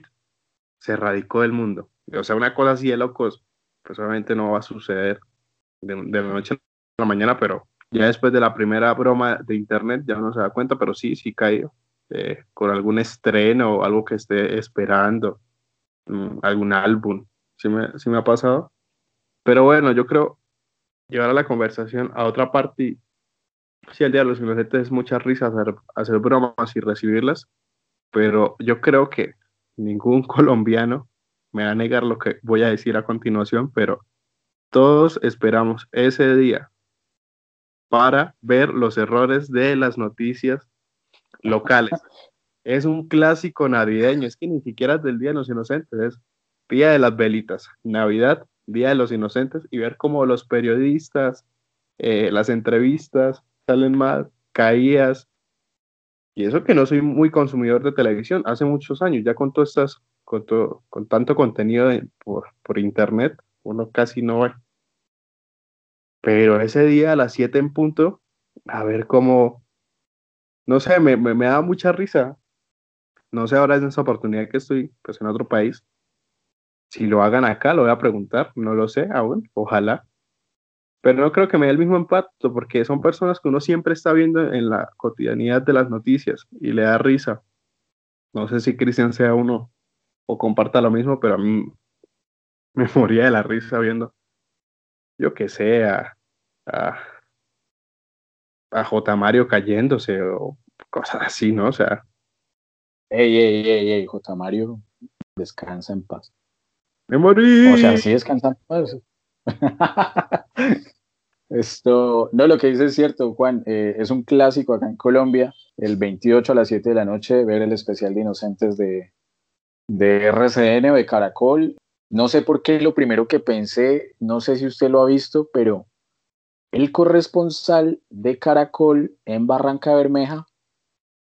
se erradicó del mundo. O sea, una cosa así de locos, pues obviamente no va a suceder de, de la noche a la mañana, pero ya después de la primera broma de internet ya uno se da cuenta, pero sí, sí caído eh, con algún estreno o algo que esté esperando, mm, algún álbum, sí me, sí me ha pasado. Pero bueno, yo creo llevar a la conversación a otra parte y sí, el día de los inocentes es mucha risa hacer, hacer bromas y recibirlas, pero yo creo que ningún [laughs] colombiano me va a negar lo que voy a decir a continuación, pero todos esperamos ese día para ver los errores de las noticias locales. [laughs] Es un clásico navideño, es que ni siquiera es del Día de los Inocentes, es Día de las Velitas, Navidad, Día de los Inocentes, y ver cómo los periodistas, eh, las entrevistas salen mal, caídas, y eso que no soy muy consumidor de televisión, hace muchos años, ya con todas estas, con, con tanto contenido por, por internet, uno casi no ve. Pero ese día a las 7 en punto, a ver cómo, no sé, me, me, da mucha risa. No sé ahora en esa oportunidad que estoy pues en otro país. Si lo hagan acá, lo voy a preguntar, no lo sé aún, ojalá. Pero no creo que me dé el mismo impacto porque son personas que uno siempre está viendo en la cotidianidad de las noticias y le da risa. No sé si Cristian sea uno o comparta lo mismo, pero a mí [laughs] me moría de la risa viendo, yo que sea, a, J. Mario cayéndose o cosas así, ¿no? O sea. Ey, ey, ey, ey, J. Mario, descansa en paz. Me morí. O sea, sí descansa en [laughs] paz. Esto, no, lo que dice es cierto, Juan. Eh, es un clásico acá en Colombia, el 28 a las 7 de la noche, ver el especial de Inocentes de, de RCN o de Caracol. No sé por qué lo primero que pensé, no sé si usted lo ha visto, pero el corresponsal de Caracol en Barranca Bermeja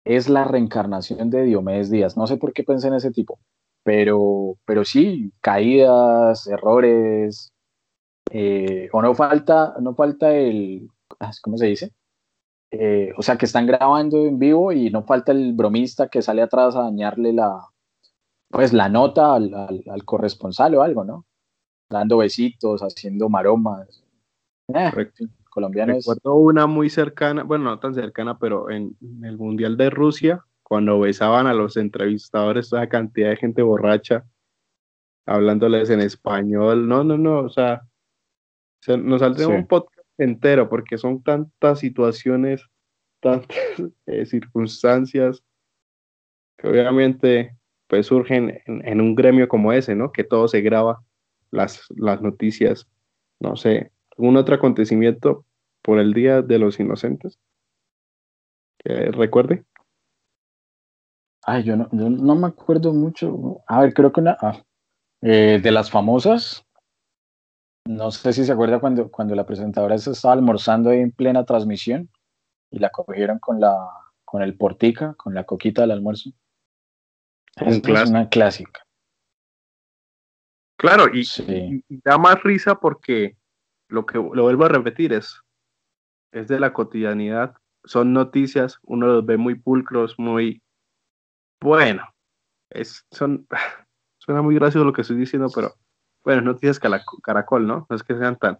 es la reencarnación de Diomedes Díaz. No sé por qué pensé en ese tipo, pero, pero sí, caídas, errores, eh, o no falta, no falta el, ah, ¿cómo se dice? Eh, o sea, que están grabando en vivo y no falta el bromista que sale atrás a dañarle la, pues, la nota al, al corresponsal o algo, ¿no? Dando besitos, haciendo maromas. Eh, Recuerdo una muy cercana, bueno, no tan cercana, pero en, el Mundial de Rusia, cuando besaban a los entrevistadores, esa cantidad de gente borracha, hablándoles en español. No, no, no, o sea, nos saldría un podcast entero porque son tantas situaciones, tantas [laughs] eh, circunstancias que obviamente pues surgen en, en, un gremio como ese, ¿no? Que todo se graba, las, las noticias, no sé, algún otro acontecimiento por el Día de los Inocentes que recuerde. Ay, yo no, no me acuerdo mucho. A ver, creo que una. Ah, eh, de las famosas. No sé si se acuerda cuando, cuando la presentadora se estaba almorzando ahí en plena transmisión y la cogieron con la con el portica, con la coquita del almuerzo. Es, una clásica. Claro, y, da más risa porque lo que lo vuelvo a repetir es, es de la cotidianidad, son noticias, uno los ve muy pulcros, muy bueno, es, son, [sighs] suena muy gracioso lo que estoy diciendo, pero bueno, noticias caracol, ¿no? No es que sean tan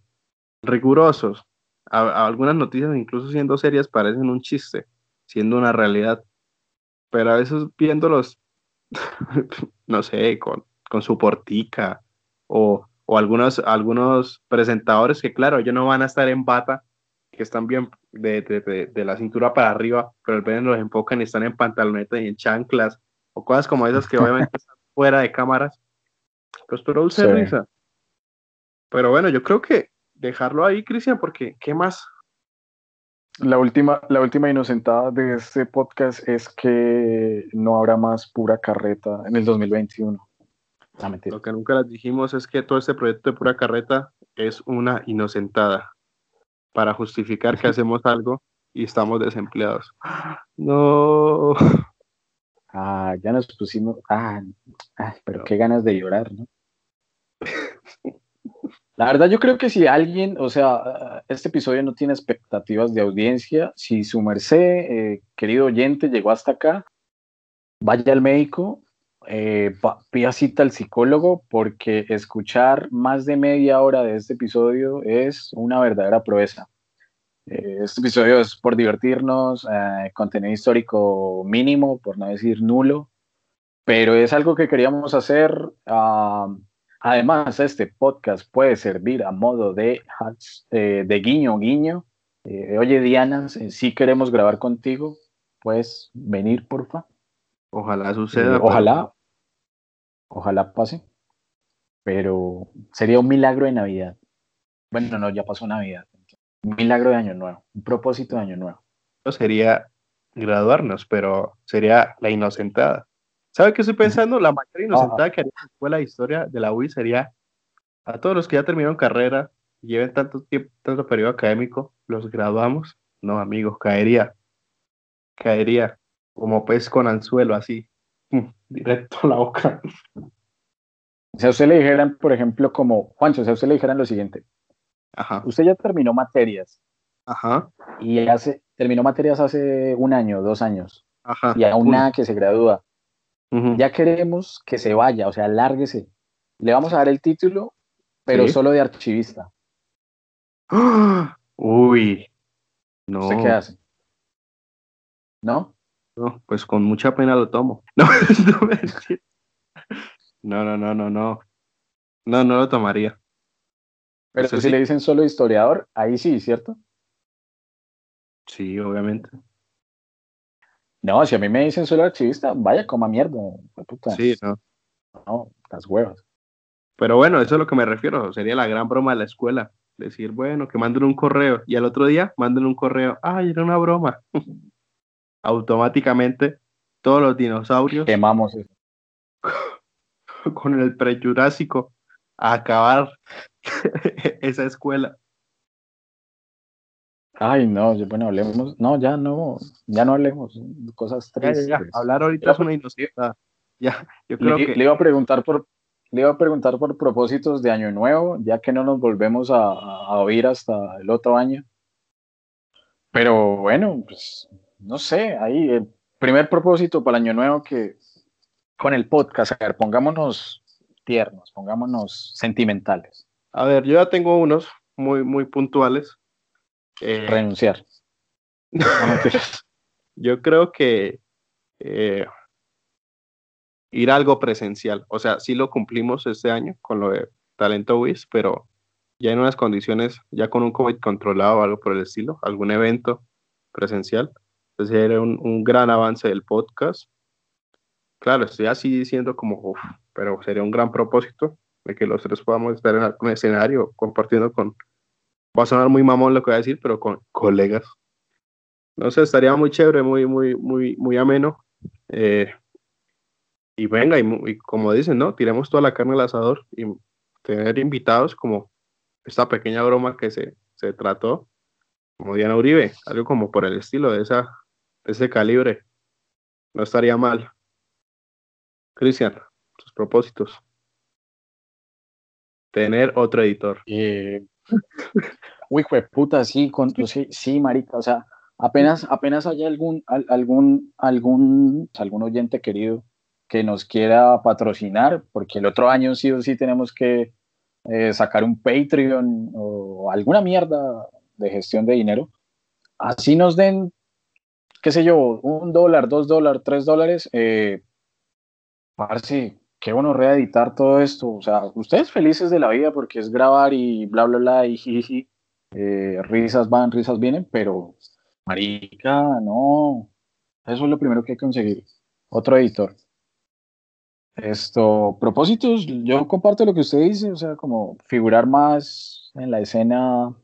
rigurosos. algunas noticias, incluso siendo serias, parecen un chiste, siendo una realidad. Pero a veces viéndolos, [laughs] no sé, con, con su portica o o algunos, algunos presentadores que, claro, ellos no van a estar en bata, que están bien de, de, de, la cintura para arriba, pero el veces los enfocan y están en pantalonetas y en chanclas, o cosas como esas que obviamente [laughs] están fuera de cámaras, pues produce risa. Pero bueno, yo creo que dejarlo ahí, Cristian, porque ¿qué más? La última, la última inocentada de este podcast es que no habrá más pura carreta en el 2021. Lo que nunca les dijimos es que todo este proyecto de pura carreta es una inocentada para justificar que hacemos algo y estamos desempleados. [gasps] No. Ah, ya nos pusimos. Ah, pero qué ganas de llorar, ¿no? La verdad yo creo que si alguien, o sea, este episodio no tiene expectativas de audiencia, si su merced, eh, querido oyente, llegó hasta acá, vaya al médico, eh, pida cita al psicólogo, porque escuchar más de media hora de este episodio es una verdadera proeza. Eh, este episodio es por divertirnos, eh, contenido histórico mínimo, por no decir nulo, pero es algo que queríamos hacer. Además, este podcast puede servir a modo de, eh, de guiño, guiño. Eh, oye, Diana, si queremos grabar contigo, puedes venir, porfa. Ojalá suceda. Eh, ojalá, ojalá pase. Pero sería un milagro de Navidad. Bueno, no, ya pasó Navidad. Un milagro de Año Nuevo, un propósito de Año Nuevo. Sería graduarnos, pero sería la inocentada. ¿Sabe qué estoy pensando? La mayoría inocentada que haría en la escuela de historia de la UI sería a todos los que ya terminaron carrera y lleven tanto tiempo, tanto periodo académico, los graduamos. No, amigos, caería. Caería como pez con anzuelo, así, directo a la boca. Si a usted le dijeran, por ejemplo, como, Juancho, si a usted le dijeran lo siguiente. Ajá. Usted ya terminó materias. Ajá. Y hace, terminó materias hace un año, dos años. Ajá. Y aún nada que se gradúa. Ya queremos que se vaya, o sea, lárguese. Le vamos a dar el título, pero solo de archivista. [gasps] Uy, no. ¿Usted qué hace? ¿No? No, pues con mucha pena lo tomo. [laughs] No, no, no, no, no. No, no lo tomaría. Pero si le dicen solo historiador, ahí sí, ¿cierto? Sí, obviamente. No, si a mí me dicen solo archivista, vaya coma mierda. Sí, no. No, las huevas. Pero bueno, eso es a lo que me refiero. Sería la gran broma de la escuela. Decir, bueno, que manden un correo y al otro día manden un correo. Ay, era una broma. [laughs] Automáticamente todos los dinosaurios. Quemamos eso. [laughs] Con el prejurásico a acabar [laughs] esa escuela. Ay, no, bueno, hablemos, no, ya no, ya no hablemos, cosas tristes. Hablar ahorita es una inocencia. Ya, yo creo le, que... le iba a preguntar por, le iba a preguntar por propósitos de año nuevo, ya que no nos volvemos a, a oír hasta el otro año. Pero bueno, pues, no sé, ahí el primer propósito para el año nuevo que con el podcast, a ver, pongámonos tiernos, pongámonos sentimentales. A ver, yo ya tengo unos muy, muy puntuales. Eh, Renunciar. [laughs] yo creo que eh, ir a algo presencial, o sea, sí lo cumplimos este año con lo de Talento WIS, pero ya en unas condiciones, ya con un COVID controlado o algo por el estilo, algún evento presencial. Entonces era un, un gran avance del podcast. Claro, estoy así diciendo como, uf, pero sería un gran propósito de que los tres podamos estar en algún escenario compartiendo con, va a sonar muy mamón lo que voy a decir, pero con colegas. No sé, estaría muy chévere, muy, muy, muy, muy ameno. Eh, y venga, y, como dicen, ¿no? Tiremos toda la carne al asador y tener invitados como esta pequeña broma que se, se trató, como Diana Uribe, algo como por el estilo de, esa, ese calibre. No estaría mal. Cristian, tus propósitos. Tener otro editor. Eh, Uy, puta, sí, con, sí, sí, marica, o sea, apenas, apenas haya algún, algún, algún, algún oyente querido que nos quiera patrocinar, porque el otro año sí o sí tenemos que eh, sacar un Patreon o alguna mierda de gestión de dinero, así nos den, qué sé yo, un dólar, dos dólares, tres dólares, eh, sí qué bueno reeditar todo esto. O sea, ustedes felices de la vida porque es grabar y bla, bla, bla, y. Eh, risas van, risas vienen, pero marica, no. Eso es lo primero que hay que conseguir. Otro editor. Esto, propósitos, yo comparto lo que usted dice, o sea, como figurar más en la escena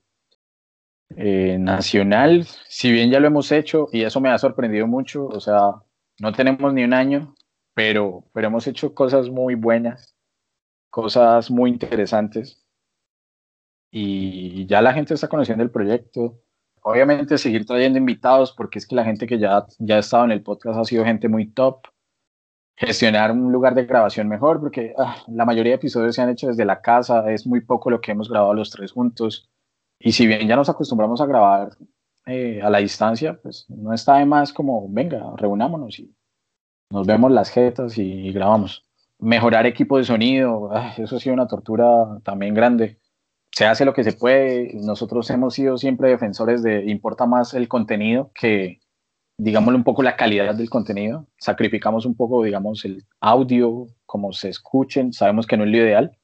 eh, nacional, si bien ya lo hemos hecho y eso me ha sorprendido mucho, o sea, no tenemos ni un año pero, pero hemos hecho cosas muy buenas, cosas muy interesantes y ya la gente está conociendo el proyecto. Obviamente seguir trayendo invitados porque es que la gente que ya, ya ha estado en el podcast ha sido gente muy top. gestionar un lugar de grabación mejor, porque ah, la mayoría de episodios se han hecho desde la casa, es muy poco lo que hemos grabado los tres juntos. Y si bien ya nos acostumbramos a grabar eh, a la distancia, pues no está de más como, venga, reunámonos y nos vemos las jetas y, grabamos. Mejorar equipo de sonido, eso ha sido una tortura también grande. Se hace lo que se puede. Nosotros hemos sido siempre defensores de importa más el contenido que, digámosle un poco la calidad del contenido, sacrificamos un poco, digamos, el audio, como se escuchen, sabemos que no es lo ideal,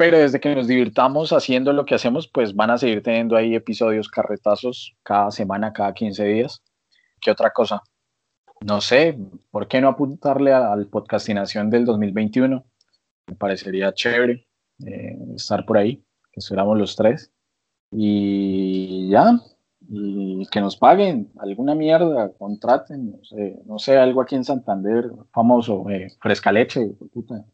pero desde que nos divirtamos haciendo lo que hacemos, pues van a seguir teniendo ahí episodios carretazos cada semana, cada 15 días. ¿Qué otra cosa? No sé, ¿por qué no apuntarle al podcastinación del 2021? Me parecería chévere eh, estar por ahí, que estuviéramos los tres. Y ya, y que nos paguen alguna mierda, contraten, no sé, no algo aquí en Santander, famoso, eh, fresca leche, puta,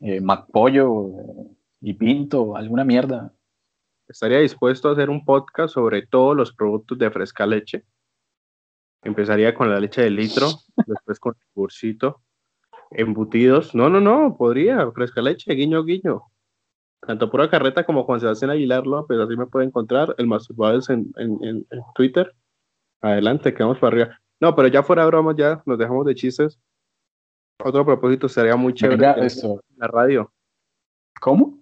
eh, Macpollo eh, y Pinto, alguna mierda. Estaría dispuesto a hacer un podcast sobre todos los productos de fresca leche. Empezaría con la leche de litro, [laughs] después con el cursito, embutidos. No, no, no, podría, fresca leche, guiño, guiño tanto pura carreta como Juan Sebastián Aguilar López, así me puede encontrar, el más en, en, en, Twitter. Adelante, quedamos para arriba. No, pero ya fuera de broma, ya nos dejamos de chistes. Otro propósito sería muy chévere la radio. ¿Cómo?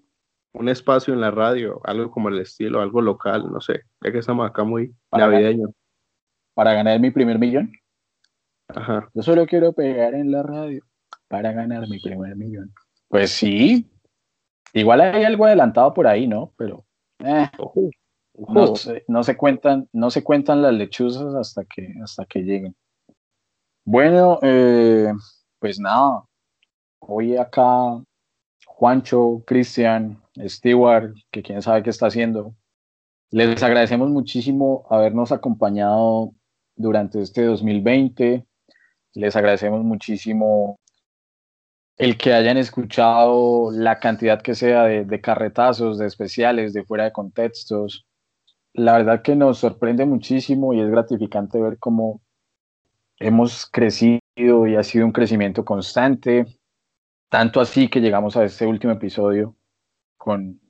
Un espacio en la radio, algo como el estilo, algo local, no sé, ya que estamos acá muy navideño. ¿Para ganar mi primer millón? Ajá. Yo solo quiero pegar en la radio para ganar mi primer millón. Pues sí, Igual hay algo adelantado por ahí, ¿no? Pero eh, no, se, no, se, cuentan, no se cuentan las lechuzas hasta que, hasta que lleguen. Bueno, eh, pues nada. Hoy acá Juancho, Cristian, Stewart, que quién sabe qué está haciendo. Les agradecemos muchísimo habernos acompañado durante este 2020. Les agradecemos muchísimo el que hayan escuchado la cantidad que sea de, carretazos, de especiales, de fuera de contextos. La verdad que nos sorprende muchísimo y es gratificante ver cómo hemos crecido y ha sido un crecimiento constante, tanto así que llegamos a este último episodio con,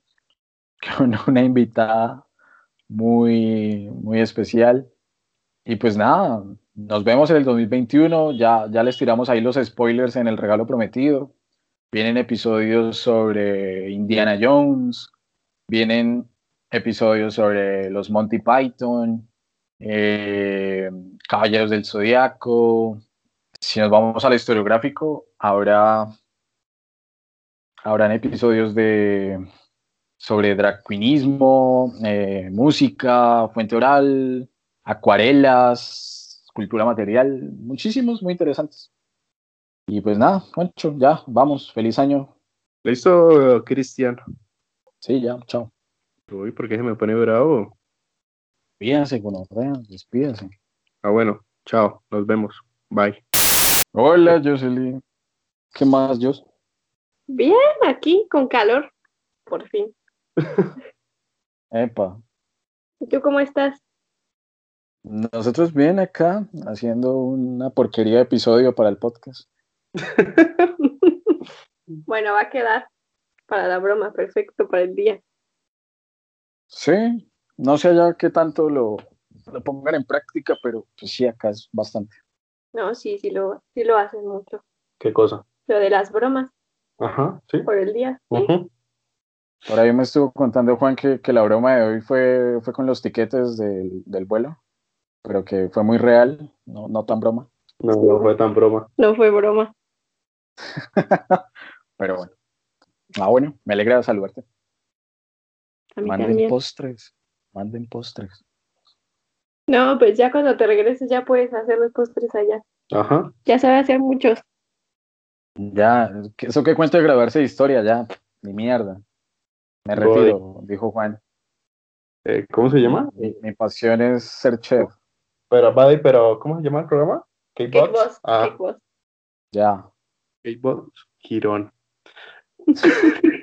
[laughs] una invitada muy, muy especial. Y pues nada, nos vemos en el 2021. Ya, ya les tiramos ahí los spoilers en el regalo prometido. Vienen episodios sobre Indiana Jones. Vienen episodios sobre los Monty Python. Eh, Caballeros del Zodiaco. Si nos vamos al historiográfico, habrá habrán episodios de sobre drag queenismo, eh, música, fuente oral, acuarelas, cultura material, muchísimos, muy interesantes. Y pues nada, Juancho, ya, vamos, feliz año. Listo, Cristian. Sí, ya, chao. Uy, ¿por qué se me pone bravo? Despídase, con despídase. Ah, bueno, chao, nos vemos. Bye. Hola, Jocelyn. ¿Qué más, Jos? Bien, aquí, con calor, por fin. [laughs] Epa. ¿Y tú cómo estás? Nosotros bien acá, haciendo una porquería de episodio para el podcast. [laughs] bueno, va a quedar para la broma, perfecto para el día. Sí, no sé ya qué tanto lo, lo pongan en práctica, pero pues sí, acá es bastante. No, sí, sí lo, sí lo hacen mucho. ¿Qué cosa? Lo de las bromas. Ajá, sí. Por el día. Por ahí me estuvo contando Juan que, que, la broma de hoy fue, fue con los tiquetes del, del vuelo pero que fue muy real, no, no tan broma. No, no fue tan broma. No fue broma. [laughs] pero bueno. Ah, bueno, me alegra saludarte. manden postres, manden postres. No, pues ya cuando te regreses ya puedes hacer los postres allá. Ajá. Ya sabe hacer muchos. Ya, eso que cuento de grabarse de historia, ya, ni mierda. Me retiro, dijo Juan. Eh, ¿Cómo se llama? mi, pasión es ser chef. Pero, Buddy, pero, ¿cómo se llama el programa? K-Box. Ah. Ya. K-Box, Girón. [laughs]